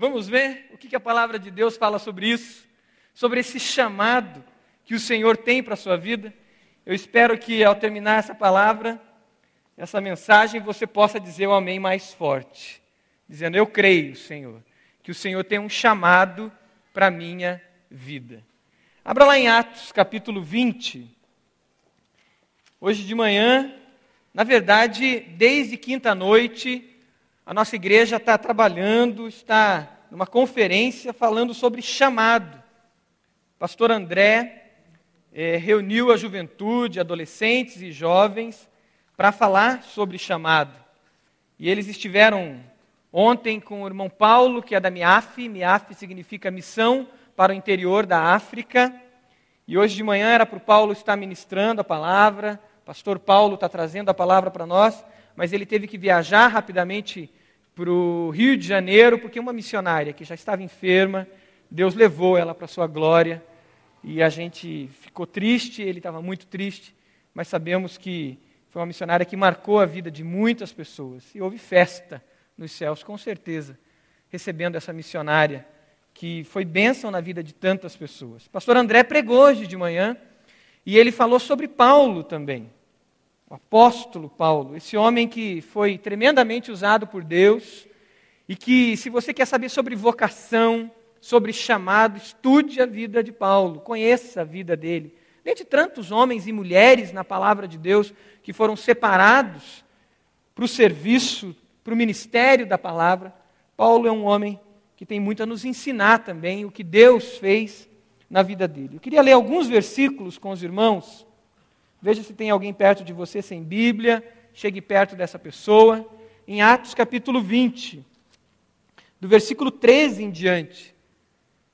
Vamos ver o que a palavra de Deus fala sobre isso, sobre esse chamado que o Senhor tem para a sua vida. Eu espero que ao terminar essa palavra, essa mensagem, você possa dizer o amém mais forte, dizendo: Eu creio, Senhor, que o Senhor tem um chamado para a minha vida. Abra lá em Atos capítulo 20. Hoje de manhã, na verdade, desde quinta-noite, a nossa igreja está trabalhando, está numa conferência falando sobre chamado. Pastor André é, reuniu a juventude, adolescentes e jovens para falar sobre chamado. E eles estiveram ontem com o irmão Paulo, que é da MIAF, MIAF significa Missão para o Interior da África. E hoje de manhã era para o Paulo estar ministrando a palavra, pastor Paulo está trazendo a palavra para nós, mas ele teve que viajar rapidamente para o Rio de Janeiro, porque uma missionária que já estava enferma, Deus levou ela para a sua glória. E a gente ficou triste, ele estava muito triste, mas sabemos que foi uma missionária que marcou a vida de muitas pessoas. E houve festa nos céus, com certeza, recebendo essa missionária, que foi bênção na vida de tantas pessoas. Pastor André pregou hoje de manhã, e ele falou sobre Paulo também o apóstolo Paulo, esse homem que foi tremendamente usado por Deus e que, se você quer saber sobre vocação, sobre chamado, estude a vida de Paulo, conheça a vida dele. Dentre tantos homens e mulheres na palavra de Deus que foram separados para o serviço, para o ministério da palavra, Paulo é um homem que tem muito a nos ensinar também o que Deus fez na vida dele. Eu queria ler alguns versículos com os irmãos Veja se tem alguém perto de você sem Bíblia, chegue perto dessa pessoa. Em Atos capítulo 20, do versículo 13 em diante.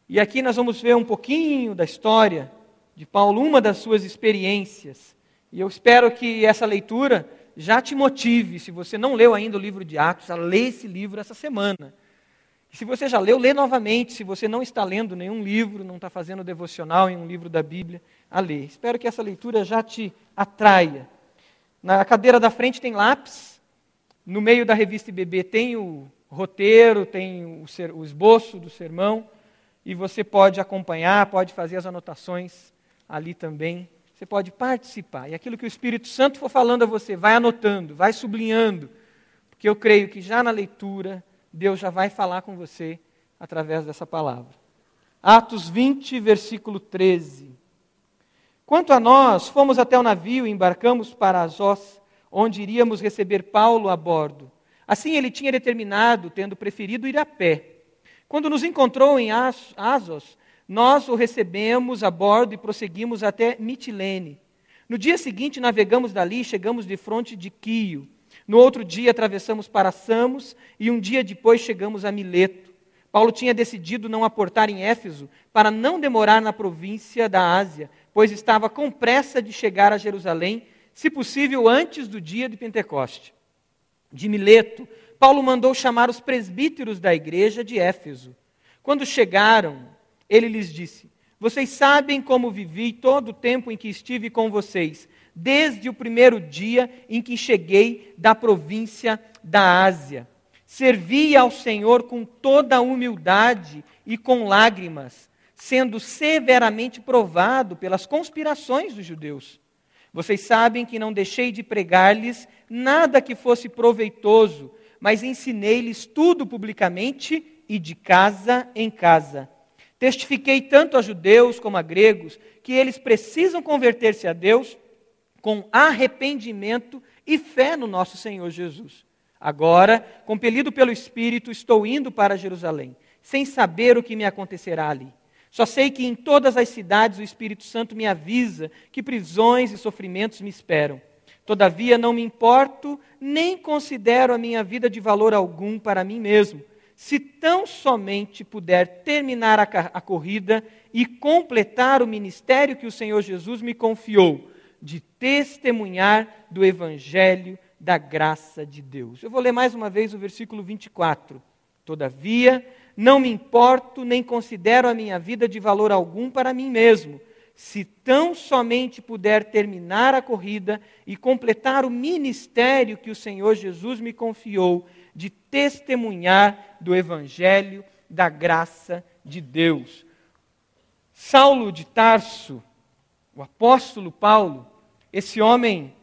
E aqui nós vamos ver um pouquinho da história de Paulo, uma das suas experiências. E eu espero que essa leitura já te motive, se você não leu ainda o livro de Atos, a ler esse livro essa semana. Se você já leu, lê novamente. Se você não está lendo nenhum livro, não está fazendo devocional em um livro da Bíblia, a ler. Espero que essa leitura já te atraia. Na cadeira da frente tem lápis, no meio da revista IBB tem o roteiro, tem o, ser, o esboço do sermão, e você pode acompanhar, pode fazer as anotações ali também. Você pode participar. E aquilo que o Espírito Santo for falando a você, vai anotando, vai sublinhando, porque eu creio que já na leitura, Deus já vai falar com você através dessa palavra. Atos 20, versículo 13. Quanto a nós, fomos até o navio e embarcamos para Azós, onde iríamos receber Paulo a bordo. Assim ele tinha determinado, tendo preferido ir a pé. Quando nos encontrou em Azos, nós o recebemos a bordo e prosseguimos até Mitilene. No dia seguinte navegamos dali e chegamos de fronte de Quio. No outro dia atravessamos para Samos e um dia depois chegamos a Mileto. Paulo tinha decidido não aportar em Éfeso para não demorar na província da Ásia, pois estava com pressa de chegar a Jerusalém, se possível antes do dia de Pentecoste. De Mileto, Paulo mandou chamar os presbíteros da igreja de Éfeso. Quando chegaram, ele lhes disse: Vocês sabem como vivi todo o tempo em que estive com vocês, desde o primeiro dia em que cheguei da província da Ásia. Servi ao Senhor com toda a humildade e com lágrimas sendo severamente provado pelas conspirações dos judeus. Vocês sabem que não deixei de pregar-lhes nada que fosse proveitoso, mas ensinei-lhes tudo publicamente e de casa em casa. Testifiquei tanto a judeus como a gregos que eles precisam converter-se a Deus com arrependimento e fé no nosso Senhor Jesus. Agora, compelido pelo Espírito, estou indo para Jerusalém, sem saber o que me acontecerá ali só sei que em todas as cidades o Espírito Santo me avisa que prisões e sofrimentos me esperam. Todavia não me importo, nem considero a minha vida de valor algum para mim mesmo, se tão somente puder terminar a, a corrida e completar o ministério que o Senhor Jesus me confiou, de testemunhar do Evangelho da graça de Deus. Eu vou ler mais uma vez o versículo 24. Todavia, não me importo nem considero a minha vida de valor algum para mim mesmo, se tão somente puder terminar a corrida e completar o ministério que o Senhor Jesus me confiou de testemunhar do Evangelho da graça de Deus. Saulo de Tarso, o apóstolo Paulo, esse homem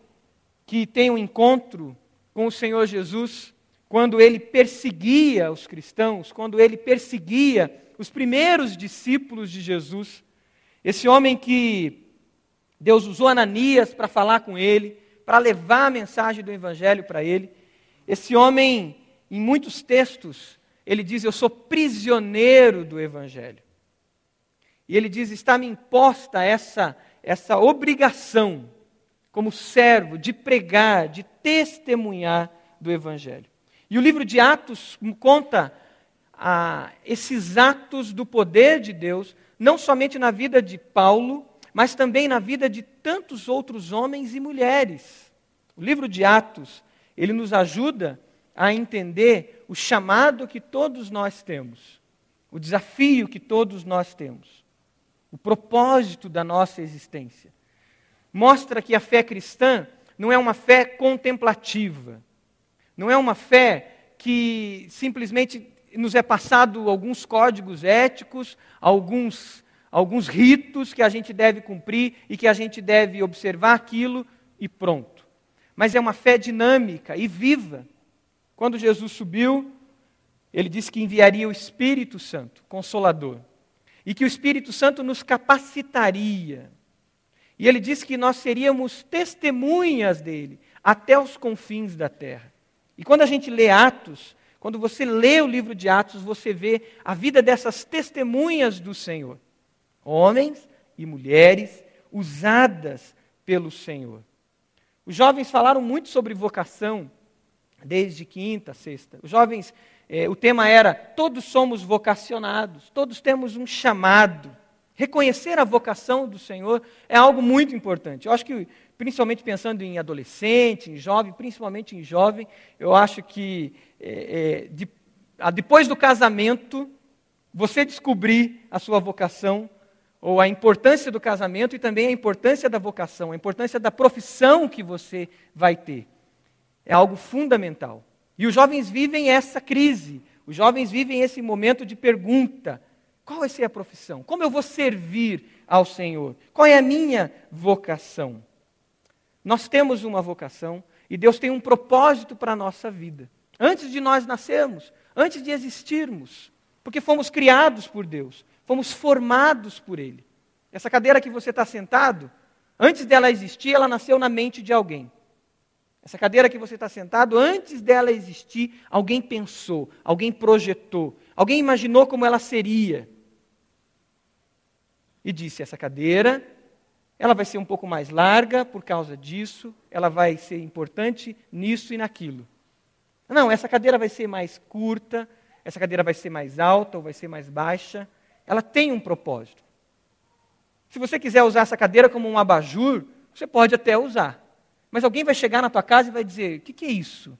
que tem um encontro com o Senhor Jesus, quando ele perseguia os cristãos, quando ele perseguia os primeiros discípulos de Jesus, esse homem que Deus usou Ananias para falar com ele, para levar a mensagem do Evangelho para ele, esse homem, em muitos textos, ele diz: Eu sou prisioneiro do Evangelho. E ele diz: Está-me imposta essa, essa obrigação, como servo, de pregar, de testemunhar do Evangelho. E o livro de Atos conta ah, esses atos do poder de Deus, não somente na vida de Paulo, mas também na vida de tantos outros homens e mulheres. O livro de Atos, ele nos ajuda a entender o chamado que todos nós temos, o desafio que todos nós temos, o propósito da nossa existência. Mostra que a fé cristã não é uma fé contemplativa, não é uma fé que simplesmente nos é passado alguns códigos éticos, alguns, alguns ritos que a gente deve cumprir e que a gente deve observar aquilo e pronto. Mas é uma fé dinâmica e viva. Quando Jesus subiu, ele disse que enviaria o Espírito Santo, consolador, e que o Espírito Santo nos capacitaria. E ele disse que nós seríamos testemunhas dele até os confins da terra. E quando a gente lê Atos, quando você lê o livro de Atos, você vê a vida dessas testemunhas do Senhor. Homens e mulheres usadas pelo Senhor. Os jovens falaram muito sobre vocação, desde quinta, sexta. Os jovens, eh, o tema era: todos somos vocacionados, todos temos um chamado. Reconhecer a vocação do Senhor é algo muito importante. Eu acho que principalmente pensando em adolescente, em jovem, principalmente em jovem, eu acho que é, é, de, depois do casamento, você descobrir a sua vocação, ou a importância do casamento e também a importância da vocação, a importância da profissão que você vai ter. É algo fundamental. E os jovens vivem essa crise, os jovens vivem esse momento de pergunta: qual vai ser a profissão? Como eu vou servir ao Senhor? Qual é a minha vocação? Nós temos uma vocação e Deus tem um propósito para a nossa vida. Antes de nós nascermos, antes de existirmos, porque fomos criados por Deus, fomos formados por Ele. Essa cadeira que você está sentado, antes dela existir, ela nasceu na mente de alguém. Essa cadeira que você está sentado, antes dela existir, alguém pensou, alguém projetou, alguém imaginou como ela seria. E disse: essa cadeira ela vai ser um pouco mais larga por causa disso, ela vai ser importante nisso e naquilo. Não, essa cadeira vai ser mais curta, essa cadeira vai ser mais alta ou vai ser mais baixa. Ela tem um propósito. Se você quiser usar essa cadeira como um abajur, você pode até usar. Mas alguém vai chegar na tua casa e vai dizer: o que, que é isso?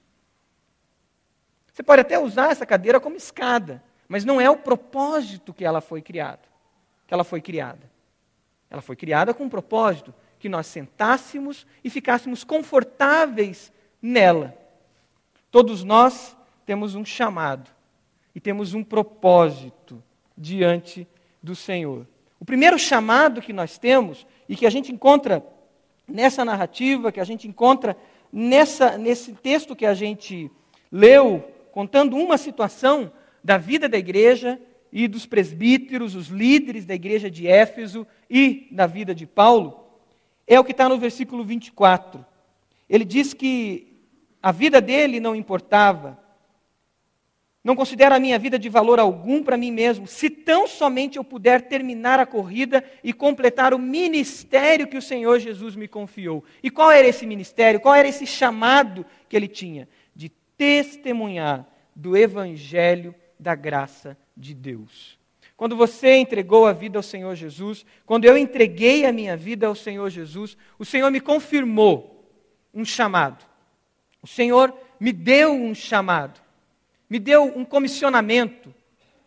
Você pode até usar essa cadeira como escada, mas não é o propósito que ela foi criada. Que ela foi criada. Ela foi criada com um propósito, que nós sentássemos e ficássemos confortáveis nela. Todos nós temos um chamado e temos um propósito diante do Senhor. O primeiro chamado que nós temos e que a gente encontra nessa narrativa, que a gente encontra nessa, nesse texto que a gente leu, contando uma situação da vida da igreja e dos presbíteros, os líderes da igreja de Éfeso e da vida de Paulo, é o que está no versículo 24. Ele diz que a vida dele não importava, não considero a minha vida de valor algum para mim mesmo, se tão somente eu puder terminar a corrida e completar o ministério que o Senhor Jesus me confiou. E qual era esse ministério? Qual era esse chamado que ele tinha? Testemunhar do evangelho da graça de Deus. Quando você entregou a vida ao Senhor Jesus, quando eu entreguei a minha vida ao Senhor Jesus, o Senhor me confirmou um chamado. O Senhor me deu um chamado, me deu um comissionamento,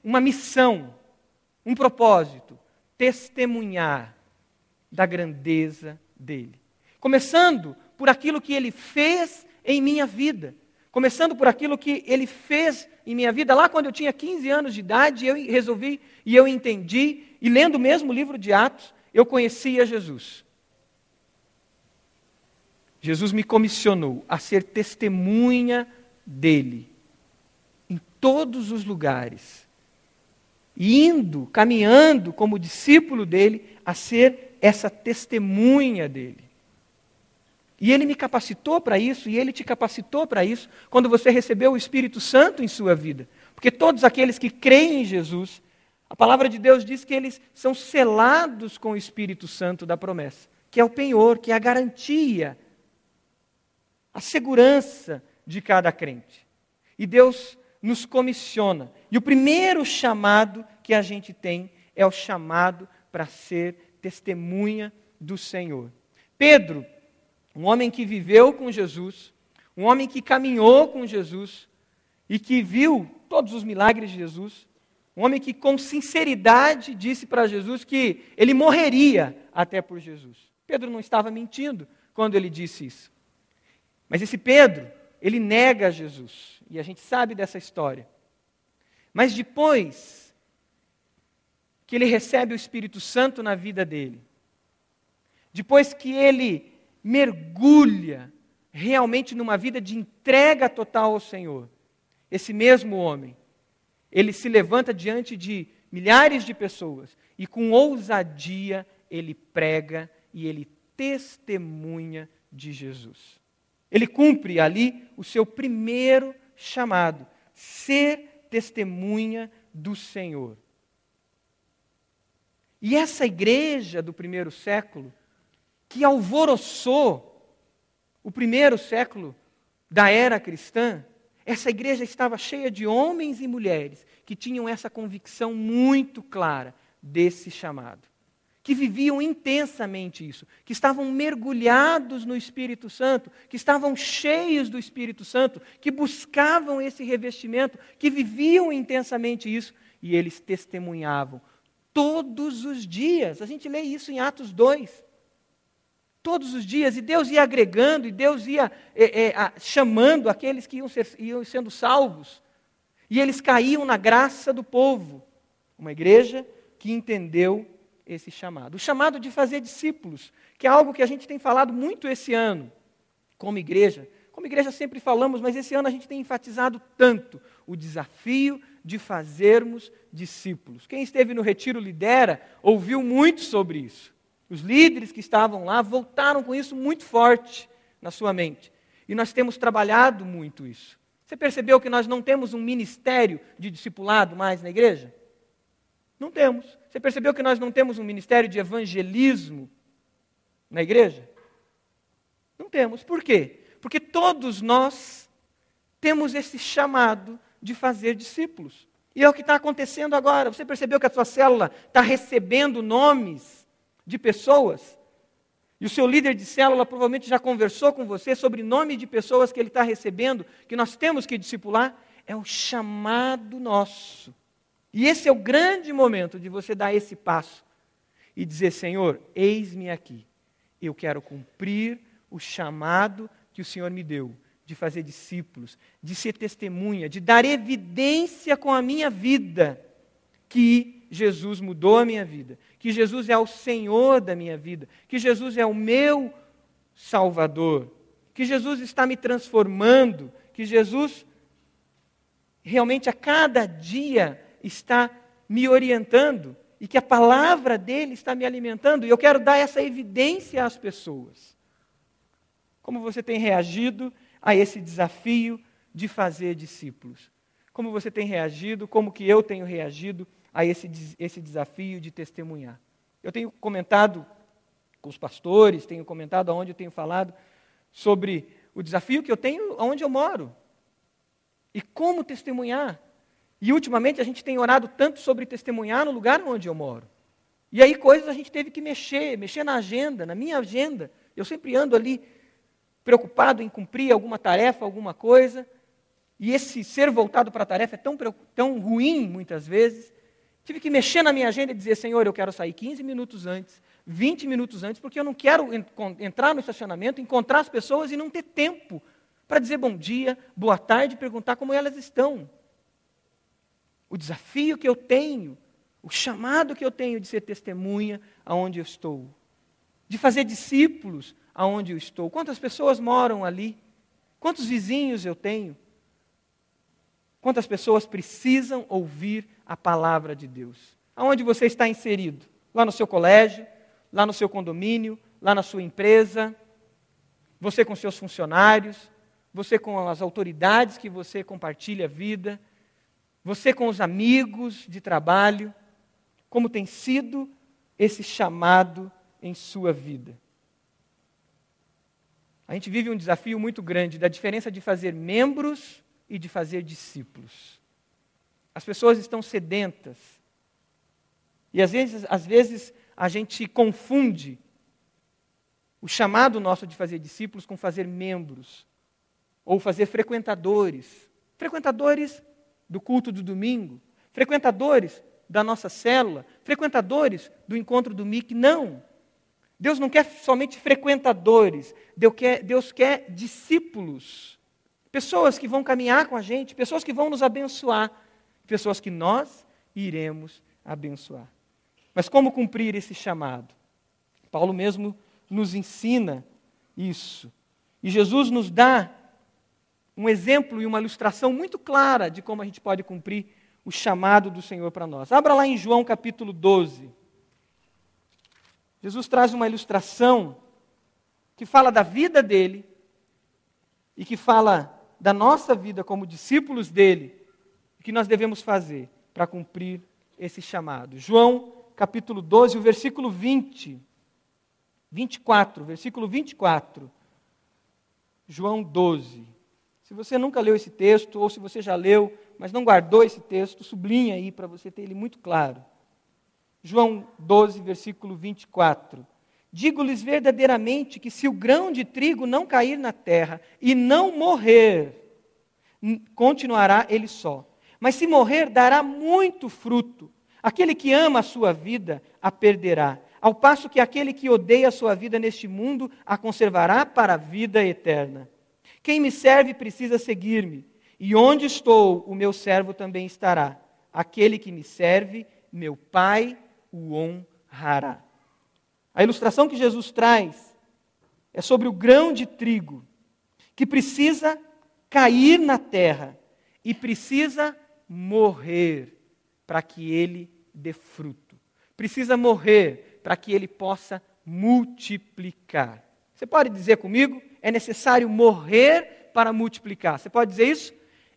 uma missão, um propósito: testemunhar da grandeza dele. Começando por aquilo que ele fez em minha vida, começando por aquilo que ele fez em minha vida. Lá quando eu tinha 15 anos de idade, eu resolvi e eu entendi, e lendo o mesmo livro de Atos, eu conhecia Jesus. Jesus me comissionou a ser testemunha dele em todos os lugares, indo, caminhando como discípulo dele, a ser essa testemunha dele. E ele me capacitou para isso, e ele te capacitou para isso, quando você recebeu o Espírito Santo em sua vida. Porque todos aqueles que creem em Jesus, a palavra de Deus diz que eles são selados com o Espírito Santo da promessa, que é o penhor, que é a garantia, a segurança de cada crente. E Deus nos comissiona. E o primeiro chamado que a gente tem é o chamado para ser testemunha do Senhor. Pedro um homem que viveu com Jesus, um homem que caminhou com Jesus e que viu todos os milagres de Jesus, um homem que com sinceridade disse para Jesus que ele morreria até por Jesus. Pedro não estava mentindo quando ele disse isso. Mas esse Pedro, ele nega Jesus, e a gente sabe dessa história. Mas depois que ele recebe o Espírito Santo na vida dele, depois que ele mergulha realmente numa vida de entrega total ao Senhor, esse mesmo homem, ele se levanta diante de milhares de pessoas e com ousadia ele prega e ele testemunha de Jesus. Ele cumpre ali o seu primeiro chamado, ser testemunha do Senhor. E essa igreja do primeiro século, que alvoroçou o primeiro século da era cristã, essa igreja estava cheia de homens e mulheres que tinham essa convicção muito clara desse chamado, que viviam intensamente isso, que estavam mergulhados no Espírito Santo, que estavam cheios do Espírito Santo, que buscavam esse revestimento, que viviam intensamente isso e eles testemunhavam todos os dias. A gente lê isso em Atos 2 todos os dias, e Deus ia agregando, e Deus ia é, é, a, chamando aqueles que iam, ser, iam sendo salvos, e eles caíam na graça do povo. Uma igreja que entendeu esse chamado. O chamado de fazer discípulos, que é algo que a gente tem falado muito esse ano, como igreja. Como igreja sempre falamos, mas esse ano a gente tem enfatizado tanto o desafio de fazermos discípulos. Quem esteve no Retiro Lidera ouviu muito sobre isso. Os líderes que estavam lá voltaram com isso muito forte na sua mente. E nós temos trabalhado muito isso. Você percebeu que nós não temos um ministério de discipulado mais na igreja? Não temos. Você percebeu que nós não temos um ministério de evangelismo na igreja? Não temos. Por quê? Porque todos nós temos esse chamado de fazer discípulos. E é o que está acontecendo agora. Você percebeu que a sua célula está recebendo nomes de pessoas, e o seu líder de célula provavelmente já conversou com você sobre o nome de pessoas que ele está recebendo, que nós temos que discipular, é o chamado nosso. E esse é o grande momento de você dar esse passo e dizer: Senhor, eis-me aqui. Eu quero cumprir o chamado que o Senhor me deu de fazer discípulos, de ser testemunha, de dar evidência com a minha vida que Jesus mudou a minha vida, que Jesus é o Senhor da minha vida, que Jesus é o meu Salvador, que Jesus está me transformando, que Jesus realmente a cada dia está me orientando e que a palavra dele está me alimentando, e eu quero dar essa evidência às pessoas. Como você tem reagido a esse desafio de fazer discípulos? Como você tem reagido, como que eu tenho reagido a esse, esse desafio de testemunhar. Eu tenho comentado com os pastores, tenho comentado aonde eu tenho falado sobre o desafio que eu tenho onde eu moro e como testemunhar. E ultimamente a gente tem orado tanto sobre testemunhar no lugar onde eu moro. E aí coisas a gente teve que mexer, mexer na agenda, na minha agenda. Eu sempre ando ali preocupado em cumprir alguma tarefa, alguma coisa. E esse ser voltado para a tarefa é tão, tão ruim muitas vezes. Tive que mexer na minha agenda e dizer, Senhor, eu quero sair 15 minutos antes, 20 minutos antes, porque eu não quero entrar no estacionamento, encontrar as pessoas e não ter tempo para dizer bom dia, boa tarde, perguntar como elas estão. o desafio que eu tenho, o chamado que eu tenho de ser testemunha aonde eu estou, de fazer discípulos aonde eu estou. Quantas pessoas moram ali? Quantos vizinhos eu tenho? Quantas pessoas precisam ouvir a palavra de Deus? Aonde você está inserido? Lá no seu colégio, lá no seu condomínio, lá na sua empresa, você com seus funcionários, você com as autoridades que você compartilha a vida, você com os amigos de trabalho, como tem sido esse chamado em sua vida. A gente vive um desafio muito grande da diferença de fazer membros e de fazer discípulos. As pessoas estão sedentas. E às vezes, às vezes a gente confunde o chamado nosso de fazer discípulos com fazer membros ou fazer frequentadores. Frequentadores do culto do domingo, frequentadores da nossa célula, frequentadores do encontro do MIC. Não. Deus não quer somente frequentadores, Deus quer, Deus quer discípulos. Pessoas que vão caminhar com a gente, pessoas que vão nos abençoar, pessoas que nós iremos abençoar. Mas como cumprir esse chamado? Paulo mesmo nos ensina isso. E Jesus nos dá um exemplo e uma ilustração muito clara de como a gente pode cumprir o chamado do Senhor para nós. Abra lá em João capítulo 12. Jesus traz uma ilustração que fala da vida dele e que fala da nossa vida como discípulos dele, o que nós devemos fazer para cumprir esse chamado. João capítulo 12, o versículo 20. 24, versículo 24. João 12. Se você nunca leu esse texto, ou se você já leu, mas não guardou esse texto, sublinha aí para você ter ele muito claro. João 12, versículo 24. Digo-lhes verdadeiramente que se o grão de trigo não cair na terra e não morrer, continuará ele só. Mas se morrer, dará muito fruto. Aquele que ama a sua vida a perderá, ao passo que aquele que odeia a sua vida neste mundo a conservará para a vida eterna. Quem me serve precisa seguir-me, e onde estou, o meu servo também estará. Aquele que me serve, meu Pai o honrará. A ilustração que Jesus traz é sobre o grão de trigo que precisa cair na terra e precisa morrer para que ele dê fruto. Precisa morrer para que ele possa multiplicar. Você pode dizer comigo? é necessário morrer para multiplicar. Você pode dizer isso?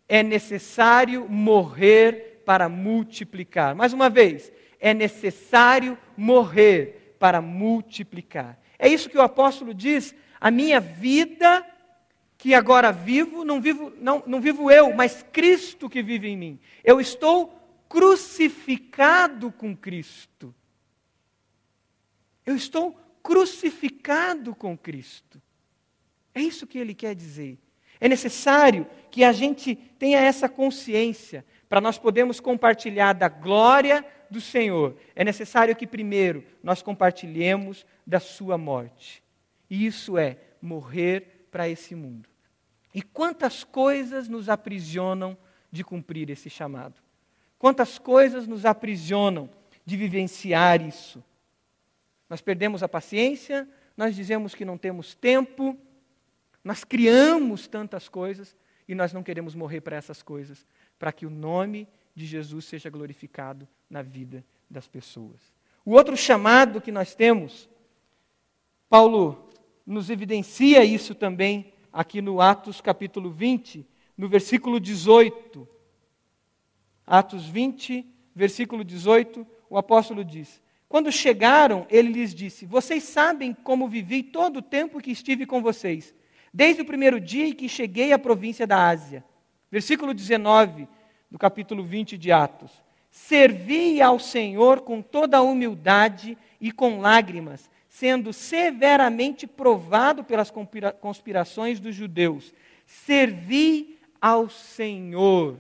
É necessário morrer para multiplicar. Mais uma vez, é necessário morrer para multiplicar. É isso que o apóstolo diz. A minha vida que agora vivo, não vivo, não, não vivo eu, mas Cristo que vive em mim. Eu estou crucificado com Cristo. Eu estou crucificado com Cristo. É isso que ele quer dizer. É necessário que a gente tenha essa consciência para nós podermos compartilhar da glória do Senhor. É necessário que primeiro nós compartilhemos da sua morte. E isso é morrer para esse mundo. E quantas coisas nos aprisionam de cumprir esse chamado? Quantas coisas nos aprisionam de vivenciar isso? Nós perdemos a paciência, nós dizemos que não temos tempo, nós criamos tantas coisas e nós não queremos morrer para essas coisas, para que o nome de Jesus seja glorificado na vida das pessoas. O outro chamado que nós temos, Paulo nos evidencia isso também aqui no Atos capítulo 20, no versículo 18. Atos 20, versículo 18, o apóstolo diz: Quando chegaram, ele lhes disse: Vocês sabem como vivi todo o tempo que estive com vocês desde o primeiro dia em que cheguei à província da Ásia. Versículo 19 do capítulo 20 de Atos. Servi ao Senhor com toda a humildade e com lágrimas, sendo severamente provado pelas conspirações dos judeus. Servi ao Senhor.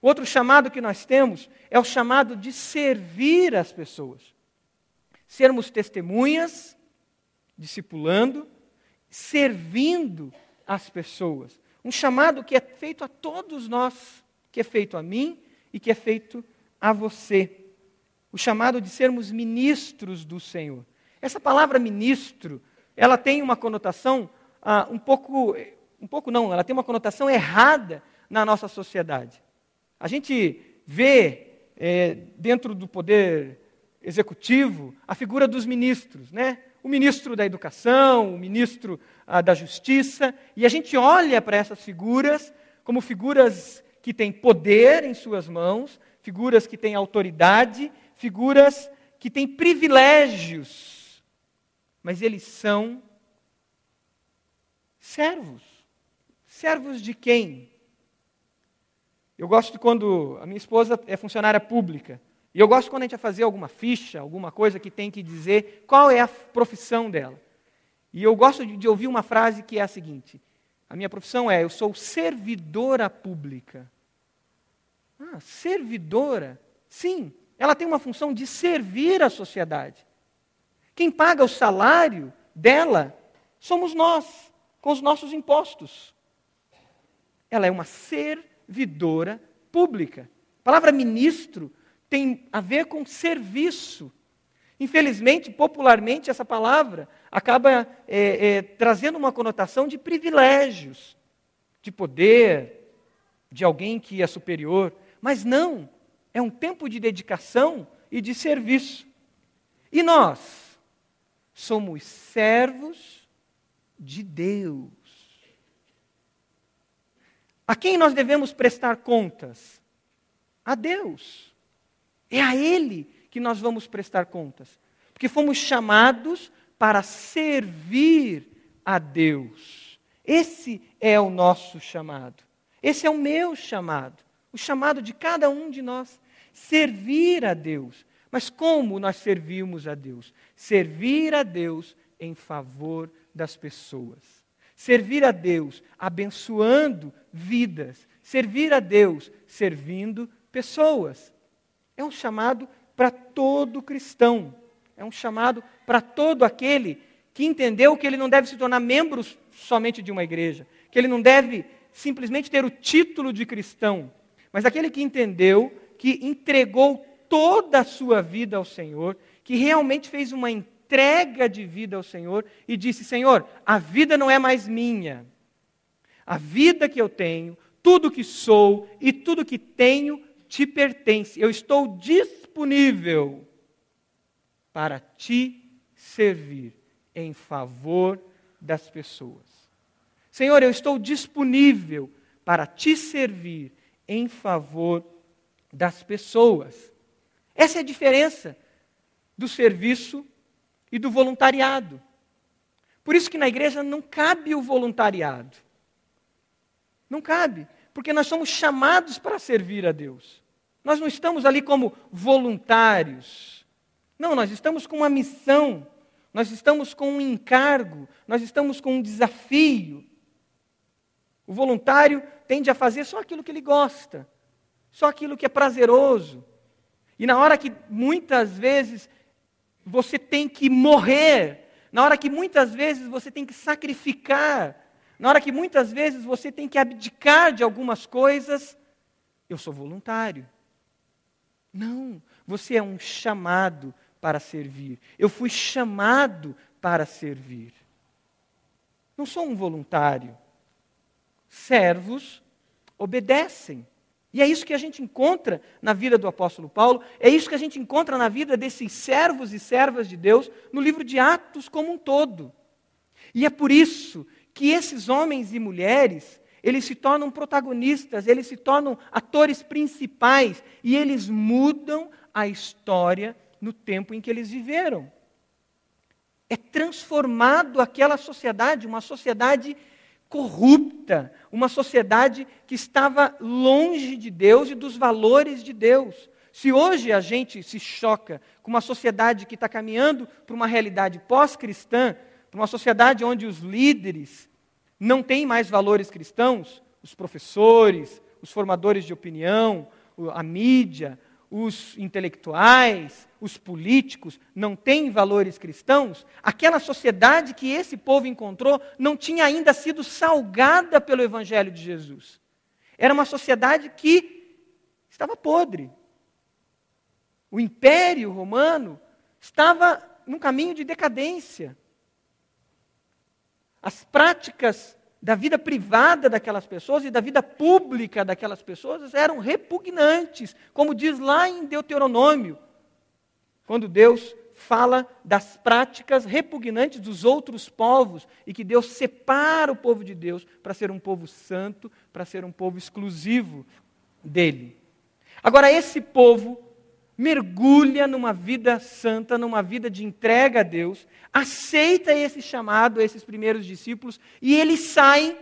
Outro chamado que nós temos é o chamado de servir as pessoas. Sermos testemunhas, discipulando, servindo as pessoas. Um chamado que é feito a todos nós, que é feito a mim e que é feito a você. O chamado de sermos ministros do Senhor. Essa palavra ministro, ela tem uma conotação ah, um pouco, um pouco não, ela tem uma conotação errada na nossa sociedade. A gente vê é, dentro do poder executivo a figura dos ministros, né? O ministro da Educação, o ministro ah, da Justiça, e a gente olha para essas figuras como figuras que têm poder em suas mãos, figuras que têm autoridade, figuras que têm privilégios, mas eles são servos. Servos de quem? Eu gosto quando a minha esposa é funcionária pública. E eu gosto quando a gente vai fazer alguma ficha, alguma coisa que tem que dizer qual é a profissão dela. E eu gosto de, de ouvir uma frase que é a seguinte: A minha profissão é, eu sou servidora pública. Ah, servidora? Sim, ela tem uma função de servir a sociedade. Quem paga o salário dela somos nós, com os nossos impostos. Ela é uma servidora pública. A palavra ministro tem a ver com serviço. Infelizmente, popularmente, essa palavra acaba é, é, trazendo uma conotação de privilégios, de poder, de alguém que é superior. Mas não, é um tempo de dedicação e de serviço. E nós somos servos de Deus. A quem nós devemos prestar contas? A Deus. É a Ele que nós vamos prestar contas. Porque fomos chamados para servir a Deus. Esse é o nosso chamado. Esse é o meu chamado. O chamado de cada um de nós. Servir a Deus. Mas como nós servimos a Deus? Servir a Deus em favor das pessoas. Servir a Deus abençoando vidas. Servir a Deus servindo pessoas. É um chamado para todo cristão. É um chamado para todo aquele que entendeu que ele não deve se tornar membro somente de uma igreja, que ele não deve simplesmente ter o título de cristão, mas aquele que entendeu que entregou toda a sua vida ao Senhor, que realmente fez uma entrega de vida ao Senhor e disse: Senhor, a vida não é mais minha. A vida que eu tenho, tudo que sou e tudo que tenho te pertence. Eu estou disponível para te servir em favor das pessoas. Senhor, eu estou disponível para te servir em favor das pessoas. Essa é a diferença do serviço e do voluntariado. Por isso que na igreja não cabe o voluntariado. Não cabe, porque nós somos chamados para servir a Deus. Nós não estamos ali como voluntários. Não, nós estamos com uma missão, nós estamos com um encargo, nós estamos com um desafio. O voluntário tende a fazer só aquilo que ele gosta, só aquilo que é prazeroso. E na hora que muitas vezes você tem que morrer, na hora que muitas vezes você tem que sacrificar, na hora que muitas vezes você tem que abdicar de algumas coisas, eu sou voluntário. Não, você é um chamado para servir. Eu fui chamado para servir. Não sou um voluntário. Servos obedecem. E é isso que a gente encontra na vida do apóstolo Paulo, é isso que a gente encontra na vida desses servos e servas de Deus no livro de Atos como um todo. E é por isso que esses homens e mulheres eles se tornam protagonistas, eles se tornam atores principais e eles mudam a história no tempo em que eles viveram. É transformado aquela sociedade, uma sociedade corrupta, uma sociedade que estava longe de Deus e dos valores de Deus. Se hoje a gente se choca com uma sociedade que está caminhando para uma realidade pós-cristã, para uma sociedade onde os líderes não têm mais valores cristãos, os professores, os formadores de opinião, a mídia, os intelectuais, os políticos não têm valores cristãos, aquela sociedade que esse povo encontrou não tinha ainda sido salgada pelo Evangelho de Jesus. Era uma sociedade que estava podre. o Império Romano estava num caminho de decadência. As práticas da vida privada daquelas pessoas e da vida pública daquelas pessoas eram repugnantes, como diz lá em Deuteronômio, quando Deus fala das práticas repugnantes dos outros povos e que Deus separa o povo de Deus para ser um povo santo, para ser um povo exclusivo dele. Agora, esse povo mergulha numa vida santa, numa vida de entrega a Deus, aceita esse chamado, esses primeiros discípulos, e eles saem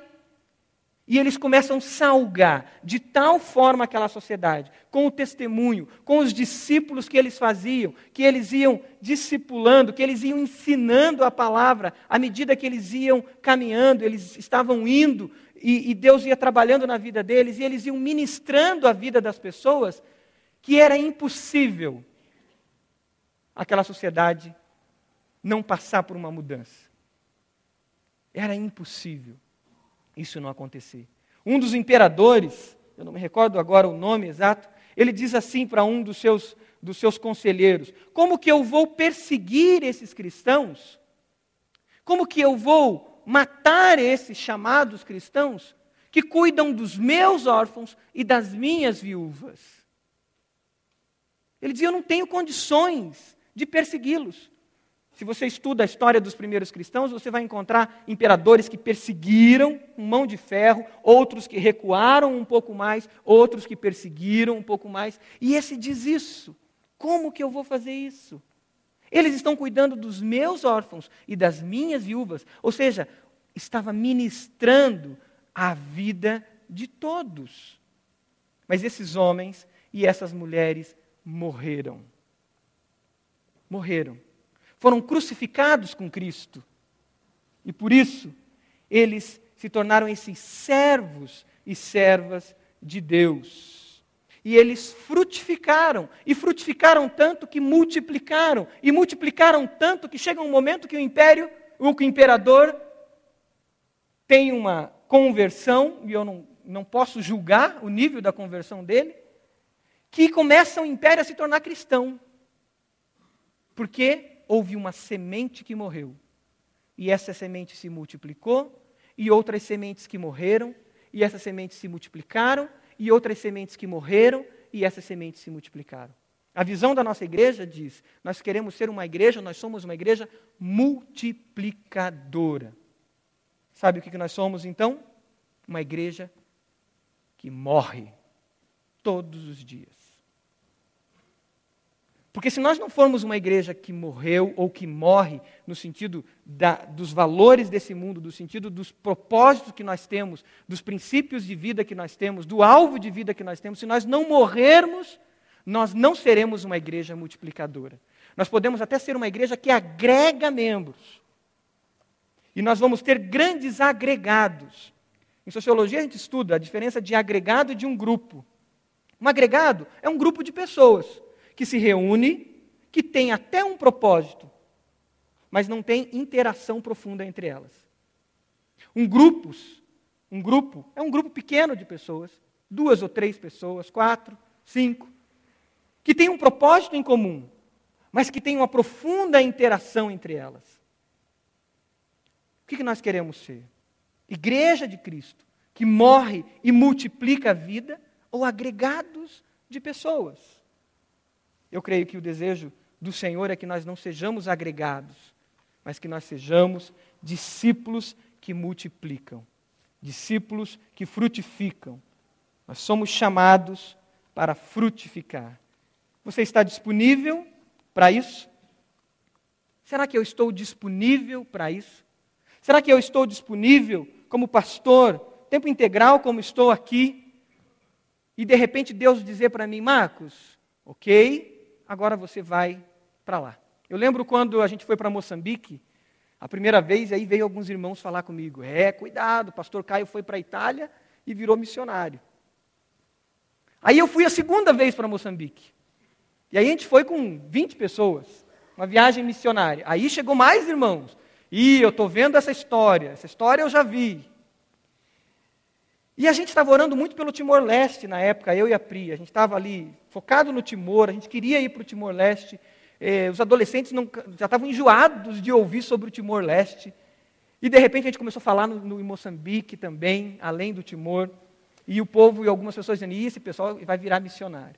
e eles começam a salgar de tal forma aquela sociedade, com o testemunho, com os discípulos que eles faziam, que eles iam discipulando, que eles iam ensinando a palavra à medida que eles iam caminhando, eles estavam indo e, e Deus ia trabalhando na vida deles e eles iam ministrando a vida das pessoas, que era impossível aquela sociedade não passar por uma mudança. Era impossível isso não acontecer. Um dos imperadores, eu não me recordo agora o nome exato, ele diz assim para um dos seus, dos seus conselheiros: Como que eu vou perseguir esses cristãos? Como que eu vou matar esses chamados cristãos que cuidam dos meus órfãos e das minhas viúvas? Ele dizia: Eu não tenho condições de persegui-los. Se você estuda a história dos primeiros cristãos, você vai encontrar imperadores que perseguiram com mão de ferro, outros que recuaram um pouco mais, outros que perseguiram um pouco mais. E esse diz isso. Como que eu vou fazer isso? Eles estão cuidando dos meus órfãos e das minhas viúvas. Ou seja, estava ministrando a vida de todos. Mas esses homens e essas mulheres morreram. Morreram foram crucificados com Cristo. E por isso, eles se tornaram esses servos e servas de Deus. E eles frutificaram, e frutificaram tanto que multiplicaram, e multiplicaram tanto que chega um momento que o império, o imperador, tem uma conversão, e eu não, não posso julgar o nível da conversão dele, que começa o império a se tornar cristão. Porque houve uma semente que morreu. E essa semente se multiplicou, e outras sementes que morreram, e essas sementes se multiplicaram, e outras sementes que morreram, e essas sementes se multiplicaram. A visão da nossa igreja diz: nós queremos ser uma igreja, nós somos uma igreja multiplicadora. Sabe o que nós somos então? Uma igreja que morre todos os dias. Porque se nós não formos uma igreja que morreu ou que morre no sentido da, dos valores desse mundo, do sentido dos propósitos que nós temos, dos princípios de vida que nós temos, do alvo de vida que nós temos, se nós não morrermos, nós não seremos uma igreja multiplicadora. Nós podemos até ser uma igreja que agrega membros. E nós vamos ter grandes agregados. Em sociologia a gente estuda a diferença de agregado e de um grupo. Um agregado é um grupo de pessoas que se reúne, que tem até um propósito, mas não tem interação profunda entre elas. Um grupos, um grupo é um grupo pequeno de pessoas, duas ou três pessoas, quatro, cinco, que tem um propósito em comum, mas que tem uma profunda interação entre elas. O que nós queremos ser? Igreja de Cristo, que morre e multiplica a vida, ou agregados de pessoas? Eu creio que o desejo do Senhor é que nós não sejamos agregados, mas que nós sejamos discípulos que multiplicam, discípulos que frutificam. Nós somos chamados para frutificar. Você está disponível para isso? Será que eu estou disponível para isso? Será que eu estou disponível como pastor, tempo integral, como estou aqui? E de repente Deus dizer para mim, Marcos, ok, agora você vai para lá. Eu lembro quando a gente foi para Moçambique, a primeira vez, aí veio alguns irmãos falar comigo: é, cuidado, o pastor Caio foi para a Itália e virou missionário. Aí eu fui a segunda vez para Moçambique. E aí a gente foi com 20 pessoas, uma viagem missionária. Aí chegou mais irmãos. E eu estou vendo essa história, essa história eu já vi. E a gente estava orando muito pelo Timor-Leste na época, eu e a Pri. A gente estava ali focado no Timor, a gente queria ir para o Timor-Leste. Eh, os adolescentes não, já estavam enjoados de ouvir sobre o Timor-Leste. E de repente a gente começou a falar no, no, em Moçambique também, além do Timor. E o povo e algumas pessoas dizendo, esse pessoal vai virar missionário.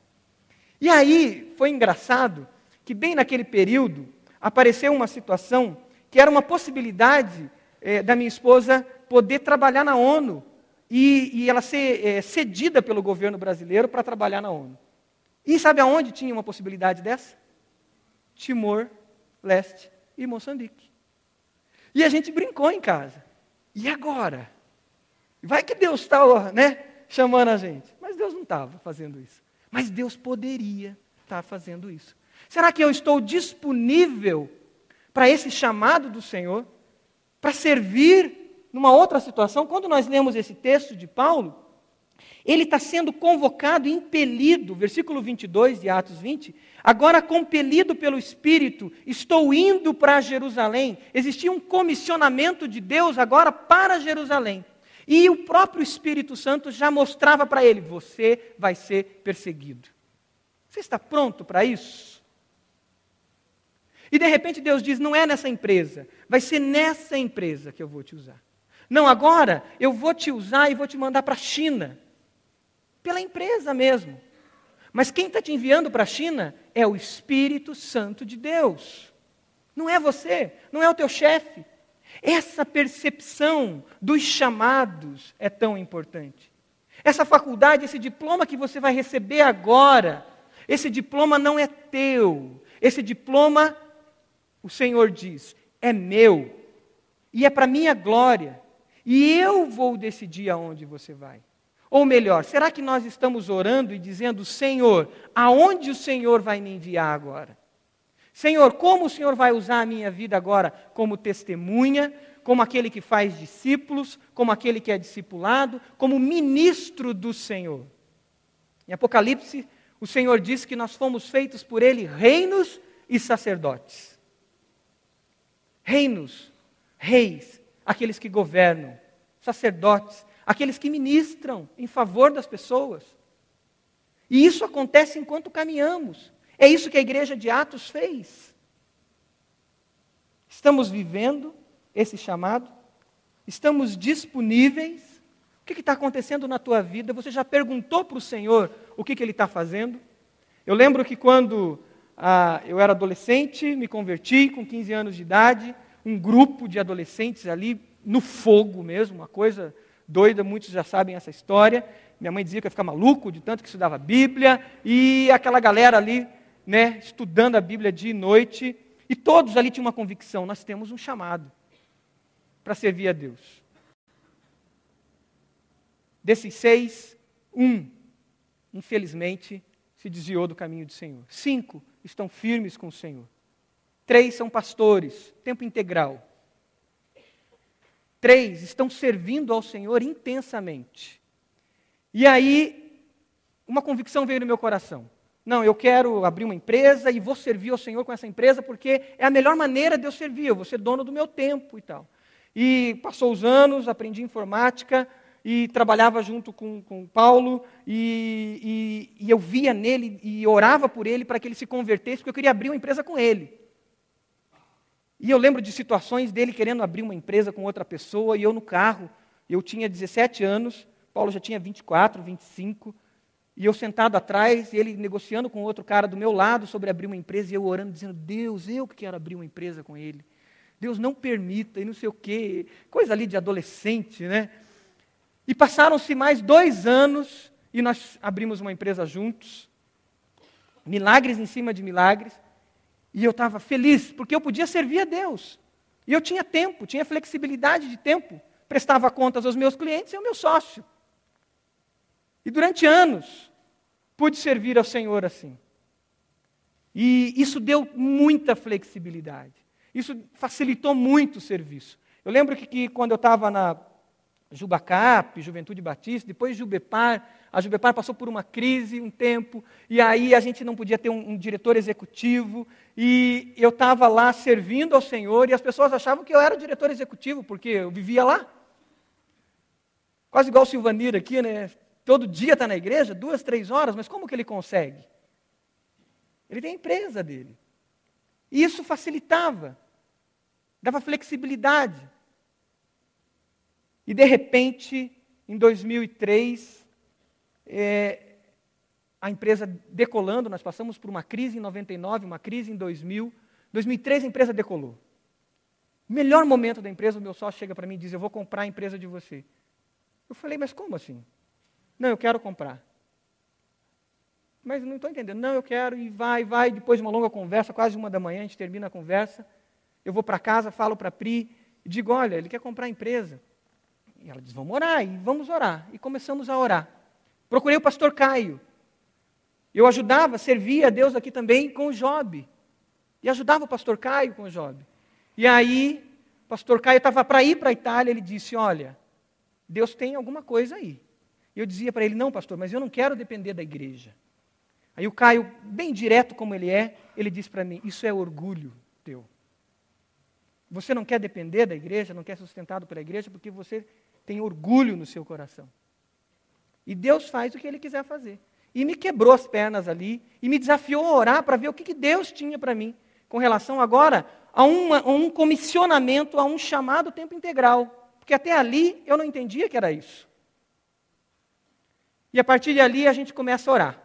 E aí foi engraçado que bem naquele período apareceu uma situação que era uma possibilidade eh, da minha esposa poder trabalhar na ONU e, e ela ser é, cedida pelo governo brasileiro para trabalhar na ONU. E sabe aonde tinha uma possibilidade dessa? Timor, Leste e Moçambique. E a gente brincou em casa. E agora? Vai que Deus está né, chamando a gente. Mas Deus não estava fazendo isso. Mas Deus poderia estar fazendo isso. Será que eu estou disponível para esse chamado do Senhor? Para servir numa outra situação, quando nós lemos esse texto de Paulo, ele está sendo convocado, impelido, versículo 22 de Atos 20, agora compelido pelo Espírito, estou indo para Jerusalém. Existia um comissionamento de Deus agora para Jerusalém. E o próprio Espírito Santo já mostrava para ele: você vai ser perseguido. Você está pronto para isso? E de repente Deus diz: não é nessa empresa, vai ser nessa empresa que eu vou te usar. Não, agora eu vou te usar e vou te mandar para a China. Pela empresa mesmo. Mas quem está te enviando para a China é o Espírito Santo de Deus. Não é você, não é o teu chefe. Essa percepção dos chamados é tão importante. Essa faculdade, esse diploma que você vai receber agora, esse diploma não é teu. Esse diploma, o Senhor diz, é meu. E é para minha glória. E eu vou decidir aonde você vai. Ou melhor, será que nós estamos orando e dizendo, Senhor, aonde o Senhor vai me enviar agora? Senhor, como o Senhor vai usar a minha vida agora como testemunha, como aquele que faz discípulos, como aquele que é discipulado, como ministro do Senhor? Em Apocalipse, o Senhor diz que nós fomos feitos por Ele reinos e sacerdotes. Reinos, reis, aqueles que governam, sacerdotes, aqueles que ministram em favor das pessoas. E isso acontece enquanto caminhamos. É isso que a igreja de Atos fez. Estamos vivendo esse chamado? Estamos disponíveis? O que está acontecendo na tua vida? Você já perguntou para o Senhor o que, que Ele está fazendo? Eu lembro que quando ah, eu era adolescente, me converti com 15 anos de idade, um grupo de adolescentes ali, no fogo mesmo, uma coisa doida, muitos já sabem essa história. Minha mãe dizia que ia ficar maluco de tanto que estudava Bíblia, e aquela galera ali, né, estudando a Bíblia dia e noite, e todos ali tinham uma convicção: nós temos um chamado para servir a Deus. Desses seis, um, infelizmente, se desviou do caminho do Senhor. Cinco estão firmes com o Senhor. Três são pastores, tempo integral. Três estão servindo ao Senhor intensamente. E aí, uma convicção veio no meu coração. Não, eu quero abrir uma empresa e vou servir ao Senhor com essa empresa porque é a melhor maneira de eu servir, eu vou ser dono do meu tempo e tal. E passou os anos, aprendi informática e trabalhava junto com, com Paulo e, e, e eu via nele e orava por ele para que ele se convertesse, porque eu queria abrir uma empresa com ele. E eu lembro de situações dele querendo abrir uma empresa com outra pessoa, e eu no carro, eu tinha 17 anos, Paulo já tinha 24, 25, e eu sentado atrás, ele negociando com outro cara do meu lado sobre abrir uma empresa, e eu orando, dizendo: Deus, eu que quero abrir uma empresa com ele. Deus não permita, e não sei o quê, coisa ali de adolescente, né? E passaram-se mais dois anos, e nós abrimos uma empresa juntos, milagres em cima de milagres. E eu estava feliz, porque eu podia servir a Deus. E eu tinha tempo, tinha flexibilidade de tempo. Prestava contas aos meus clientes e ao meu sócio. E durante anos, pude servir ao Senhor assim. E isso deu muita flexibilidade. Isso facilitou muito o serviço. Eu lembro que, que quando eu estava na Jubacap, Juventude Batista, depois Jubepar, a Jubepar passou por uma crise um tempo, e aí a gente não podia ter um, um diretor executivo, e eu estava lá servindo ao Senhor, e as pessoas achavam que eu era o diretor executivo, porque eu vivia lá. Quase igual o Silvanir aqui, né? Todo dia está na igreja, duas, três horas, mas como que ele consegue? Ele tem a empresa dele. E isso facilitava, dava flexibilidade. E de repente, em 2003, é, a empresa decolando, nós passamos por uma crise em 99, uma crise em 2000. 2003 a empresa decolou. Melhor momento da empresa, o meu sócio chega para mim e diz: Eu vou comprar a empresa de você. Eu falei: Mas como assim? Não, eu quero comprar. Mas não estou entendendo. Não, eu quero, e vai, vai. Depois de uma longa conversa, quase uma da manhã, a gente termina a conversa. Eu vou para casa, falo para a Pri, digo: Olha, ele quer comprar a empresa. E ela diz: Vamos orar, e vamos orar. E começamos a orar. Procurei o pastor Caio. Eu ajudava, servia a Deus aqui também com o Job. E ajudava o pastor Caio com o Job. E aí, o pastor Caio estava para ir para a Itália, ele disse: Olha, Deus tem alguma coisa aí. E eu dizia para ele: Não, pastor, mas eu não quero depender da igreja. Aí o Caio, bem direto como ele é, ele disse para mim: Isso é orgulho teu. Você não quer depender da igreja, não quer ser sustentado pela igreja, porque você tem orgulho no seu coração. E Deus faz o que ele quiser fazer. E me quebrou as pernas ali e me desafiou a orar para ver o que, que Deus tinha para mim com relação agora a, uma, a um comissionamento, a um chamado tempo integral. Porque até ali eu não entendia que era isso. E a partir de ali a gente começa a orar.